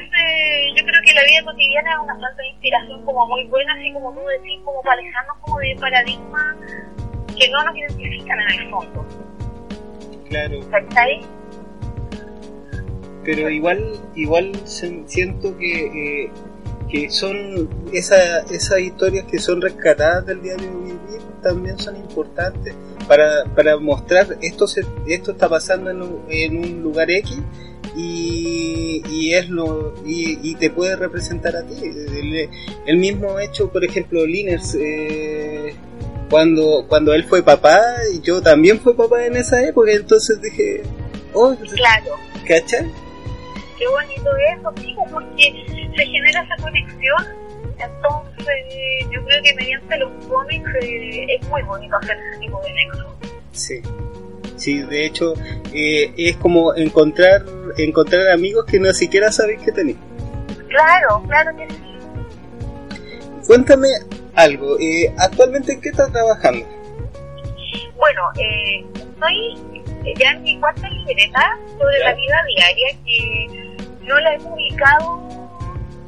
yo creo que la vida cotidiana es una falta de inspiración como muy buena, así como tú decís, como para alejarnos como de paradigmas que no nos identifican en el fondo. Claro. ¿Cachai? Pero igual, igual siento que, eh, que son esa- esas historias que son rescatadas del diario vivir también son importantes para, para mostrar esto se, esto está pasando en un, en un lugar X y, y es lo y, y te puede representar a ti el, el mismo hecho por ejemplo Liners eh, cuando cuando él fue papá y yo también fui papá en esa época entonces dije oh Claro. ¿cachai? qué bonito eso, pues, porque se genera esa conexión. Entonces, yo creo que mediante los cómics eh, es muy bonito hacer ese tipo de nexo. Sí. Sí, de hecho, eh, es como encontrar encontrar amigos que no siquiera sabéis que tenéis. Claro, claro que sí. Cuéntame algo, eh, ¿actualmente en qué estás trabajando? Bueno, eh, estoy ya en mi cuarta libreta sobre Ya. la vida diaria que no la he publicado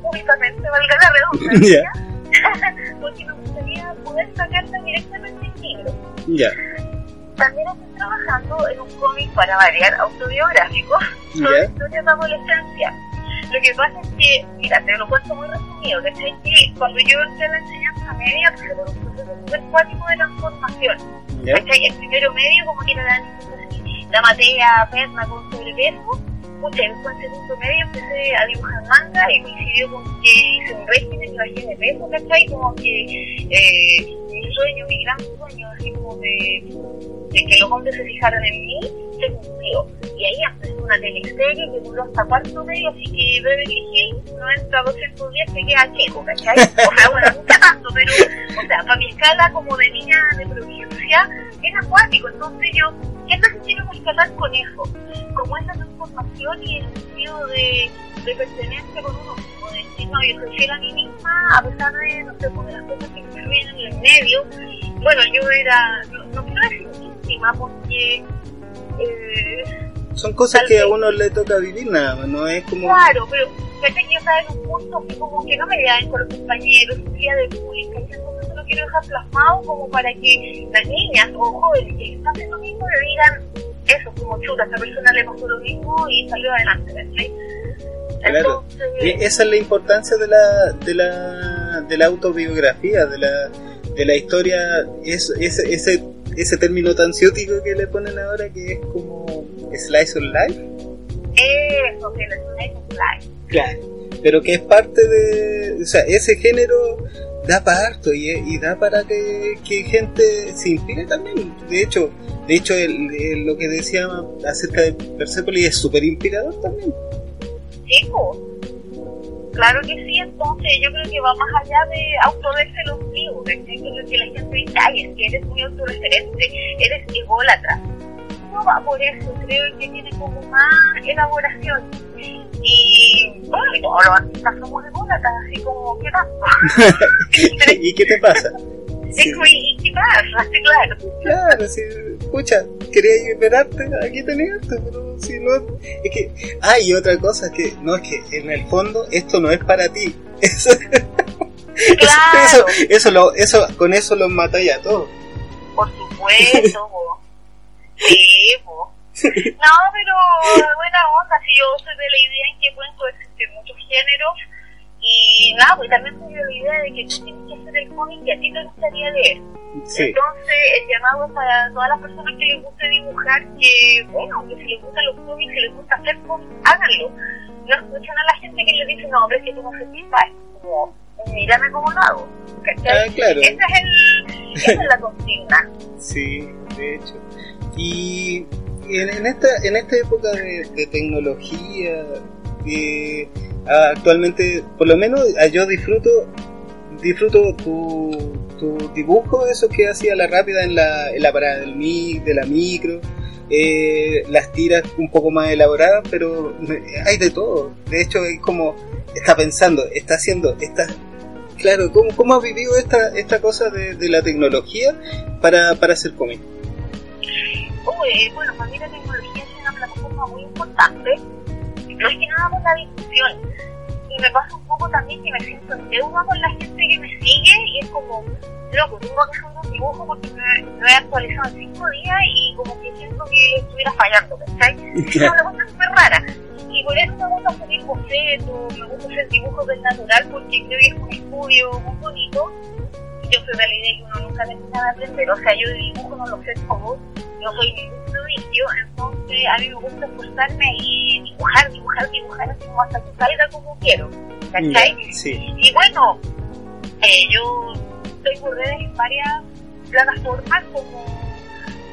públicamente, valga la redundancia, porque me gustaría poder sacarla directamente en libro. Ya, También estoy trabajando en un cómic para variar autobiográfico sobre ya, historias de adolescencia. Lo que pasa es que, mira, te lo cuento muy resumido, ¿cachai? Que cuando yo entré a la enseñanza media, pasé por un proceso súper cuático de transformación. ¿cachai? El primero medio, como que era la, la matea perna con sobrepeso. Pucha, en segundo medio empecé a dibujar manga y coincidió con que hice un régimen y bajé de peso, ¿cachai? Como que eh, mi sueño, mi gran sueño, así como de, de que los hombres se fijaran en mí, se cumplió. Y ahí empezó una teleserie que duró hasta cuarto medio, así que Beverly Hills 90 210 se queda chico, ¿cachai? O sea, bueno, nunca tanto, pero, o sea, para mi escala como de niña de provincia, es acuático. Entonces yo, ¿qué es lo que quiero rescatar con eso? Como esa transformación y el sentido de, de pertenencia con uno mismo, de decir, no, yo soy fiel a mí misma, a pesar de, no sé, pues, de las cosas que influyen en el medio. Bueno, yo era, no, no quiero decir víctima, porque... Eh, Son cosas que a vez. uno le toca vivir nada más, no es como... Claro, pero fíjate que yo estaba en un punto así como que no me veían con los compañeros, sufría de bullying, entonces eso lo quiero dejar plasmado como para que las niñas o jóvenes que están haciendo lo mismo le digan eso, como chuta, a esta persona le pasó lo mismo y salió adelante, ¿cachai? Claro. Entonces, esa es la importancia de la, de la, de la autobiografía, de la, de la historia, es, ese, ese, ese término tan ciútico que le ponen ahora que es como slice of life. eso, que les una life. Claro. Pero que es parte de, o sea, ese género da para harto y, y da para que, que gente se inspire también. De hecho, de hecho el- el- lo que decía acerca de Persepolis es súper inspirador también. Sí, pues. Claro que sí, entonces yo creo que va más allá de autoverse el ombligo, ¿cachai? Que la gente dice, ay, es que eres muy autorreferente, eres ególatra. No va por eso, creo que tiene como más elaboración. Y bueno, y todos los artistas somos ególatras, así como, ¿qué pasa? ¿Y qué te pasa? Sí. ¿y qué pasa? Sí, claro. Claro, si, escucha, quería esperarte, aquí tenías, pero si no, es que, ah, y otra cosa que, no, es que en el fondo esto no es para ti. Eso, Claro. eso, eso, lo, eso, con eso los matáis a todos. Por supuesto, po. Sí, po. No, pero buena onda, si yo soy de la idea en que pueden coexistir muchos géneros y nada, pues también soy la idea de que tú tienes que hacer el cómic que a ti te gustaría leer. Sí, Entonces, el llamado es para todas las personas que les guste dibujar, que bueno, que si les gustan los cómics, si les gusta hacer cómics, háganlo. No escuchen a la gente que les dice, no, es que tú no sepas, como, mírame cómo lo hago. Ah, claro. Esa es, el, esa es la consigna. sí, de hecho. Y en, en esta, en esta época de, de tecnología, eh, actualmente, por lo menos ah, yo disfruto, disfruto tu, tu dibujo, eso que hacía la rápida en la, en la parada del mic, de la micro, eh, las tiras un poco más elaboradas, pero hay de todo. De hecho, es como, está pensando, está haciendo, está, claro, ¿cómo, cómo has vivido esta, esta cosa de, de la tecnología para, para hacer cómic? Uy, bueno, para mí la tecnología es una plataforma muy importante, es que nada por la discusión. Y me pasa un poco también que me siento en deuda con la gente que me sigue y es como, loco, tengo que hacer un dibujo porque me, me he actualizado en cinco días y como que siento que estuviera fallando, ¿cachai? Es una cosa súper rara. Y por eso me gusta subir bocetos, me gusta hacer dibujos del natural porque creo que es un estudio muy bonito. Y yo soy de la idea que uno nunca termina de aprender, o sea, yo dibujo no lo sé todo, no soy ningún prodigio, entonces a mí me gusta esforzarme y dibujar, dibujar, dibujar, como hasta que salga como quiero, ¿cachai? Sí. Y bueno, eh, yo estoy por redes en varias plataformas como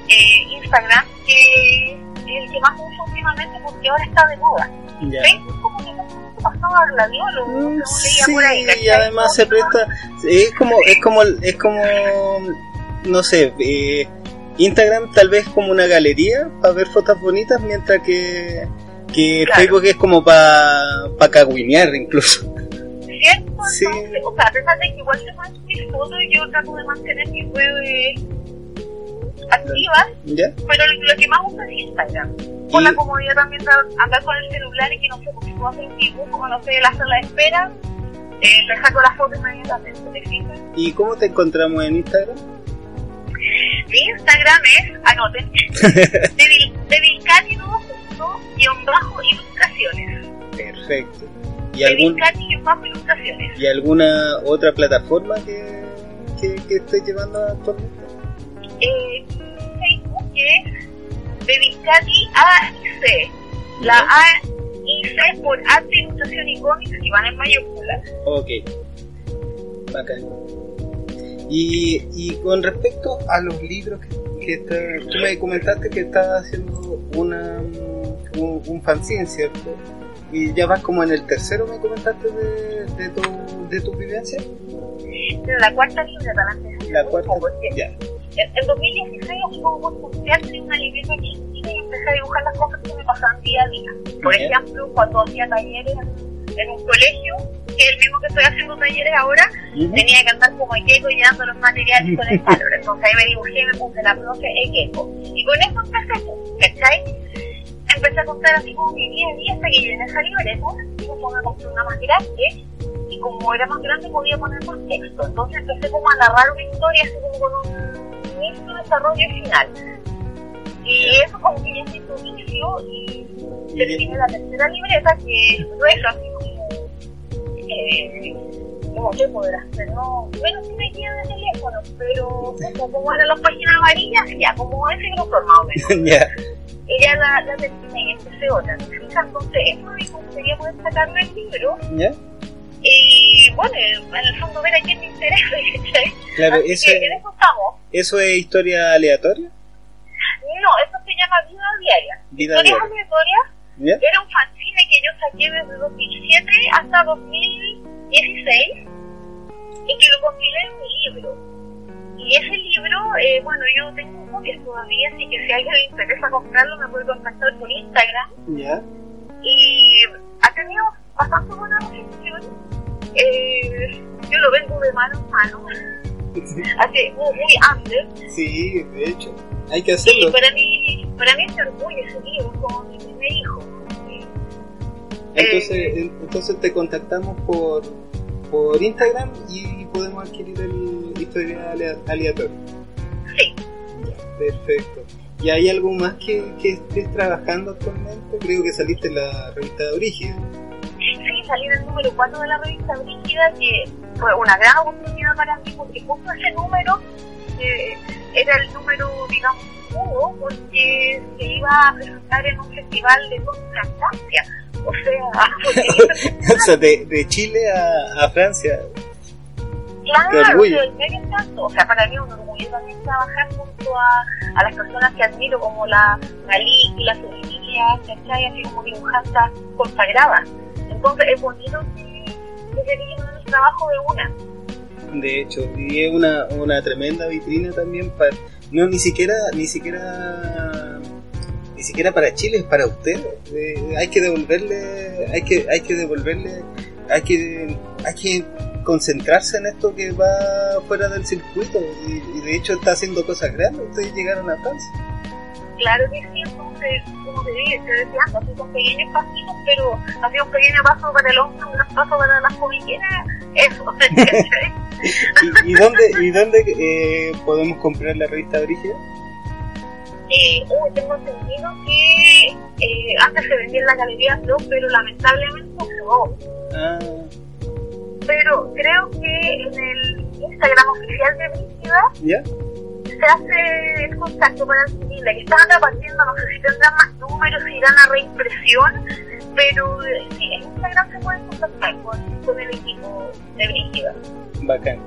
eh, Instagram, que es el que más uso últimamente porque ahora está de moda. Ya. Facebook como que no pasaba la viola, no Sí, por ahí. y además se presta, es como, es como, es como, no sé, eh, Instagram tal vez como una galería para ver fotos bonitas, mientras que, que Claro. Facebook es como para pa cagüinear incluso. ¿Cierto? Sí. Entonces, o sea, a pesar de que igual se mandan mis fotos, yo trato de mantener mis redes activas, ¿Ya? pero lo que más uso es Instagram. Por la comodidad también de andar con el celular y que no sé, porque tú haces un dibujo, no sé, la sala de espera, eh, te saco la foto inmediatamente. ¿Y cómo te encontramos en Instagram? Mi Instagram es, anoten, Devil- Devilcati todo junto, guion bajo, ilustraciones. Perfecto. ¿Y, algún, ilustraciones. ¿Y alguna otra plataforma que, que, que estés llevando actualmente? Eh, Facebook es Devilcati A y C. La A y C por arte, ilustración y cómics y van en mayúsculas. Ok. Bacán. Y, y con respecto a los libros que, que está- tú me comentaste que estabas haciendo una, un, un fanzine, ¿cierto? Y ya vas como en el tercero, me comentaste de, de, tu, de tu vivencia. La cuarta libreta la La cuarta. poco, Ya. En, en 2016 así como por confianza en una libreta chiquitita y empecé a dibujar las cosas que me pasaban día a día. Por ejemplo, cuando hacía talleres en, un colegio, que es el mismo que estoy haciendo talleres ahora, tenía que andar como Equeco llevando los materiales con el valor. Entonces ahí me dibujé y me puse la profe Equeco. Y con eso empecé, ¿cachai? Empecé a contar así como mi día a día hasta que llené esa libreta. Y como me compré una más grande. Y como era más grande podía poner más texto. Entonces empecé como a narrar una historia así como con un inicio, desarrollo y final. Y eso como que ya se inicio y terminé la tercera libreta que no es así como eh, como que poder hacer, no, bueno, sí me queda de teléfono, pero como, como eran las páginas amarillas, ya, como ese grosor más o menos. ya. Y ya la, la terminé y empecé otra. ¿te fijas? Entonces, eso me gustaría poder sacarlo el libro. Y, bueno, en el fondo ver a quién me interesa, ¿cachai? Claro, Así eso, que en eso estamos. eso es historia aleatoria. No, eso se llama vida diaria. Vida Historias diaria. aleatorias ¿Ya? Era un fanzine que yo saqué desde 2007 hasta 2016 y que lo compilé en mi libro. Y ese libro, eh, bueno, yo tengo copias todavía, así que si a alguien le interesa comprarlo me puede contactar por Instagram. ¿Ya? Y ha tenido bastante buena recepción. Eh, yo lo vendo de mano en mano, así muy, muy under. Sí, de hecho. Hay que Y hacerlo. para mí, para mí es orgullo es como mi primer hijo. Entonces, en- entonces te contactamos por, por Instagram y podemos adquirir el historia alea- aleatorio. Sí. Ya, perfecto. ¿Y hay algo más que, que estés trabajando actualmente? Creo que saliste en la revista de Origen. Sí, salí en el número 4 de la revista Brígida, que fue una gran oportunidad para mí, porque justo ese número eh, era el número, digamos, uno, porque se iba a presentar en un festival de en Francia. O sea, o sea, de, de Chile a, a Francia. Qué claro, orgullo. medio exacto. O sea, para mí es un orgullo también trabajar junto a, a las personas que admiro, como la Malik, la Sofía, ¿cachai? Así como dibujantes consagradas. Entonces es bonito que, que el trabajo de una. De hecho, y es una, una tremenda vitrina también para no ni siquiera ni siquiera ni siquiera para Chile, es para ustedes. Eh, hay que devolverle, hay que hay que devolverle, hay que hay que concentrarse en esto que va fuera del circuito y, y de hecho está haciendo cosas grandes. Ustedes llegaron a Francia. Claro que sí, entonces, como te dije, te decía antes, son pequeños pasitos, pero hacía un pequeño paso para el hombre, un paso para las comilleras, eso. ¿Y, y dónde, y dónde eh, podemos comprar la revista Brígida? Eh, uy, tengo entendido que eh, antes se vendía en la Galería Flow, pero lamentablemente no. Ah, Pero creo que en el Instagram oficial de Brígida ¿ya? Se hace el contacto para adquirirla, que estaban repartiendo, no sé si tendrán más números, si irán a reimpresión, pero eh, sí, en Instagram se pueden contactar con, con el equipo de Brígida. Bacán.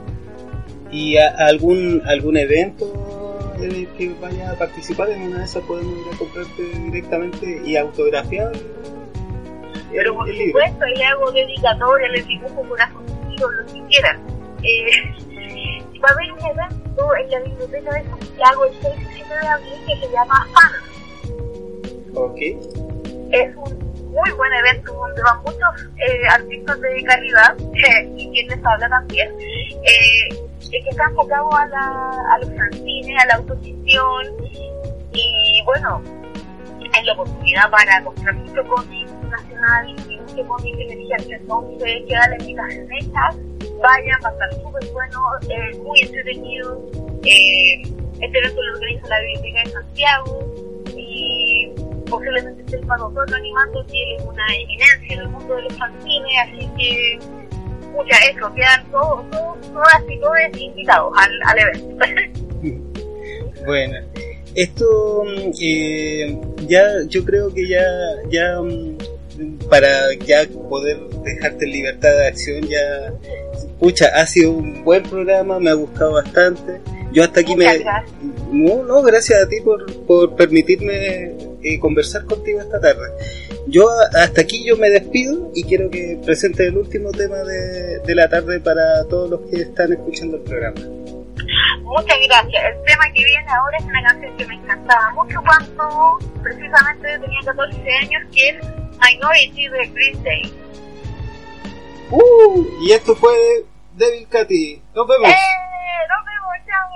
¿Y a- algún algún evento en el que vaya a participar? En una de esas podemos ir a comprarte directamente y autografiar Pero por supuesto, ahí le hago dedicatoria, les dibujo corazoncitos, lo que quieran. Eh, va a haber un evento en la biblioteca de Santiago el 6 y 7 de abril que se llama FAN. Ok. Es un muy buen evento donde van muchos eh, artistas de calidad eh, y quien les habla también, eh, que está enfocado a, la, a los fanzines, a la autogestión y bueno, hay la oportunidad para comprar mucho cómic nacional y mucho cómic emergente, entonces queda la invitación hecha, vayan, va a estar súper bueno, eh, muy entretenido, eh, este evento lo organiza la Biblioteca de Santiago y posiblemente esté el Soto animando, que es una eminencia en el mundo de los fanzines, así que mucha eso, quedan todos, todos, todas y todos invitados al, al evento. Bueno, esto mm, eh, ya yo creo que ya ya mm, para ya poder dejarte en libertad de acción ya pucha ha sido un buen programa me ha gustado bastante yo hasta aquí Muchas me gracias. no no gracias a ti por, por permitirme eh, conversar contigo esta tarde yo hasta aquí yo me despido y quiero que presente el último tema de, de la tarde para todos los que están escuchando el programa Muchas gracias. El tema que viene ahora es una canción que me encantaba mucho cuando precisamente tenía 14 años, que es Minority de Green Day. Uh, y esto fue Devil Katy. Nos vemos. ¡Eh! ¡Nos vemos, chao!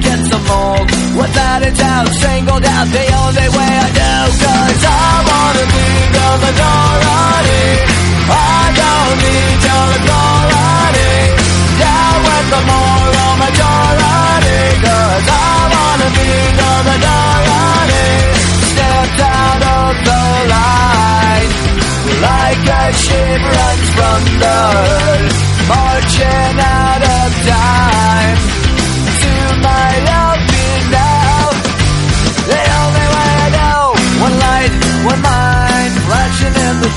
Get some more. Without a doubt, singled out the only way I know Cause I wanna be the minority I don't need your authority. Now with the moral majority Cause I wanna be the minority Stepped out of the line Like a sheep runs from the herd Marching out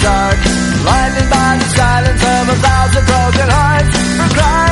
dark, blinded by the silence of a thousand broken hearts.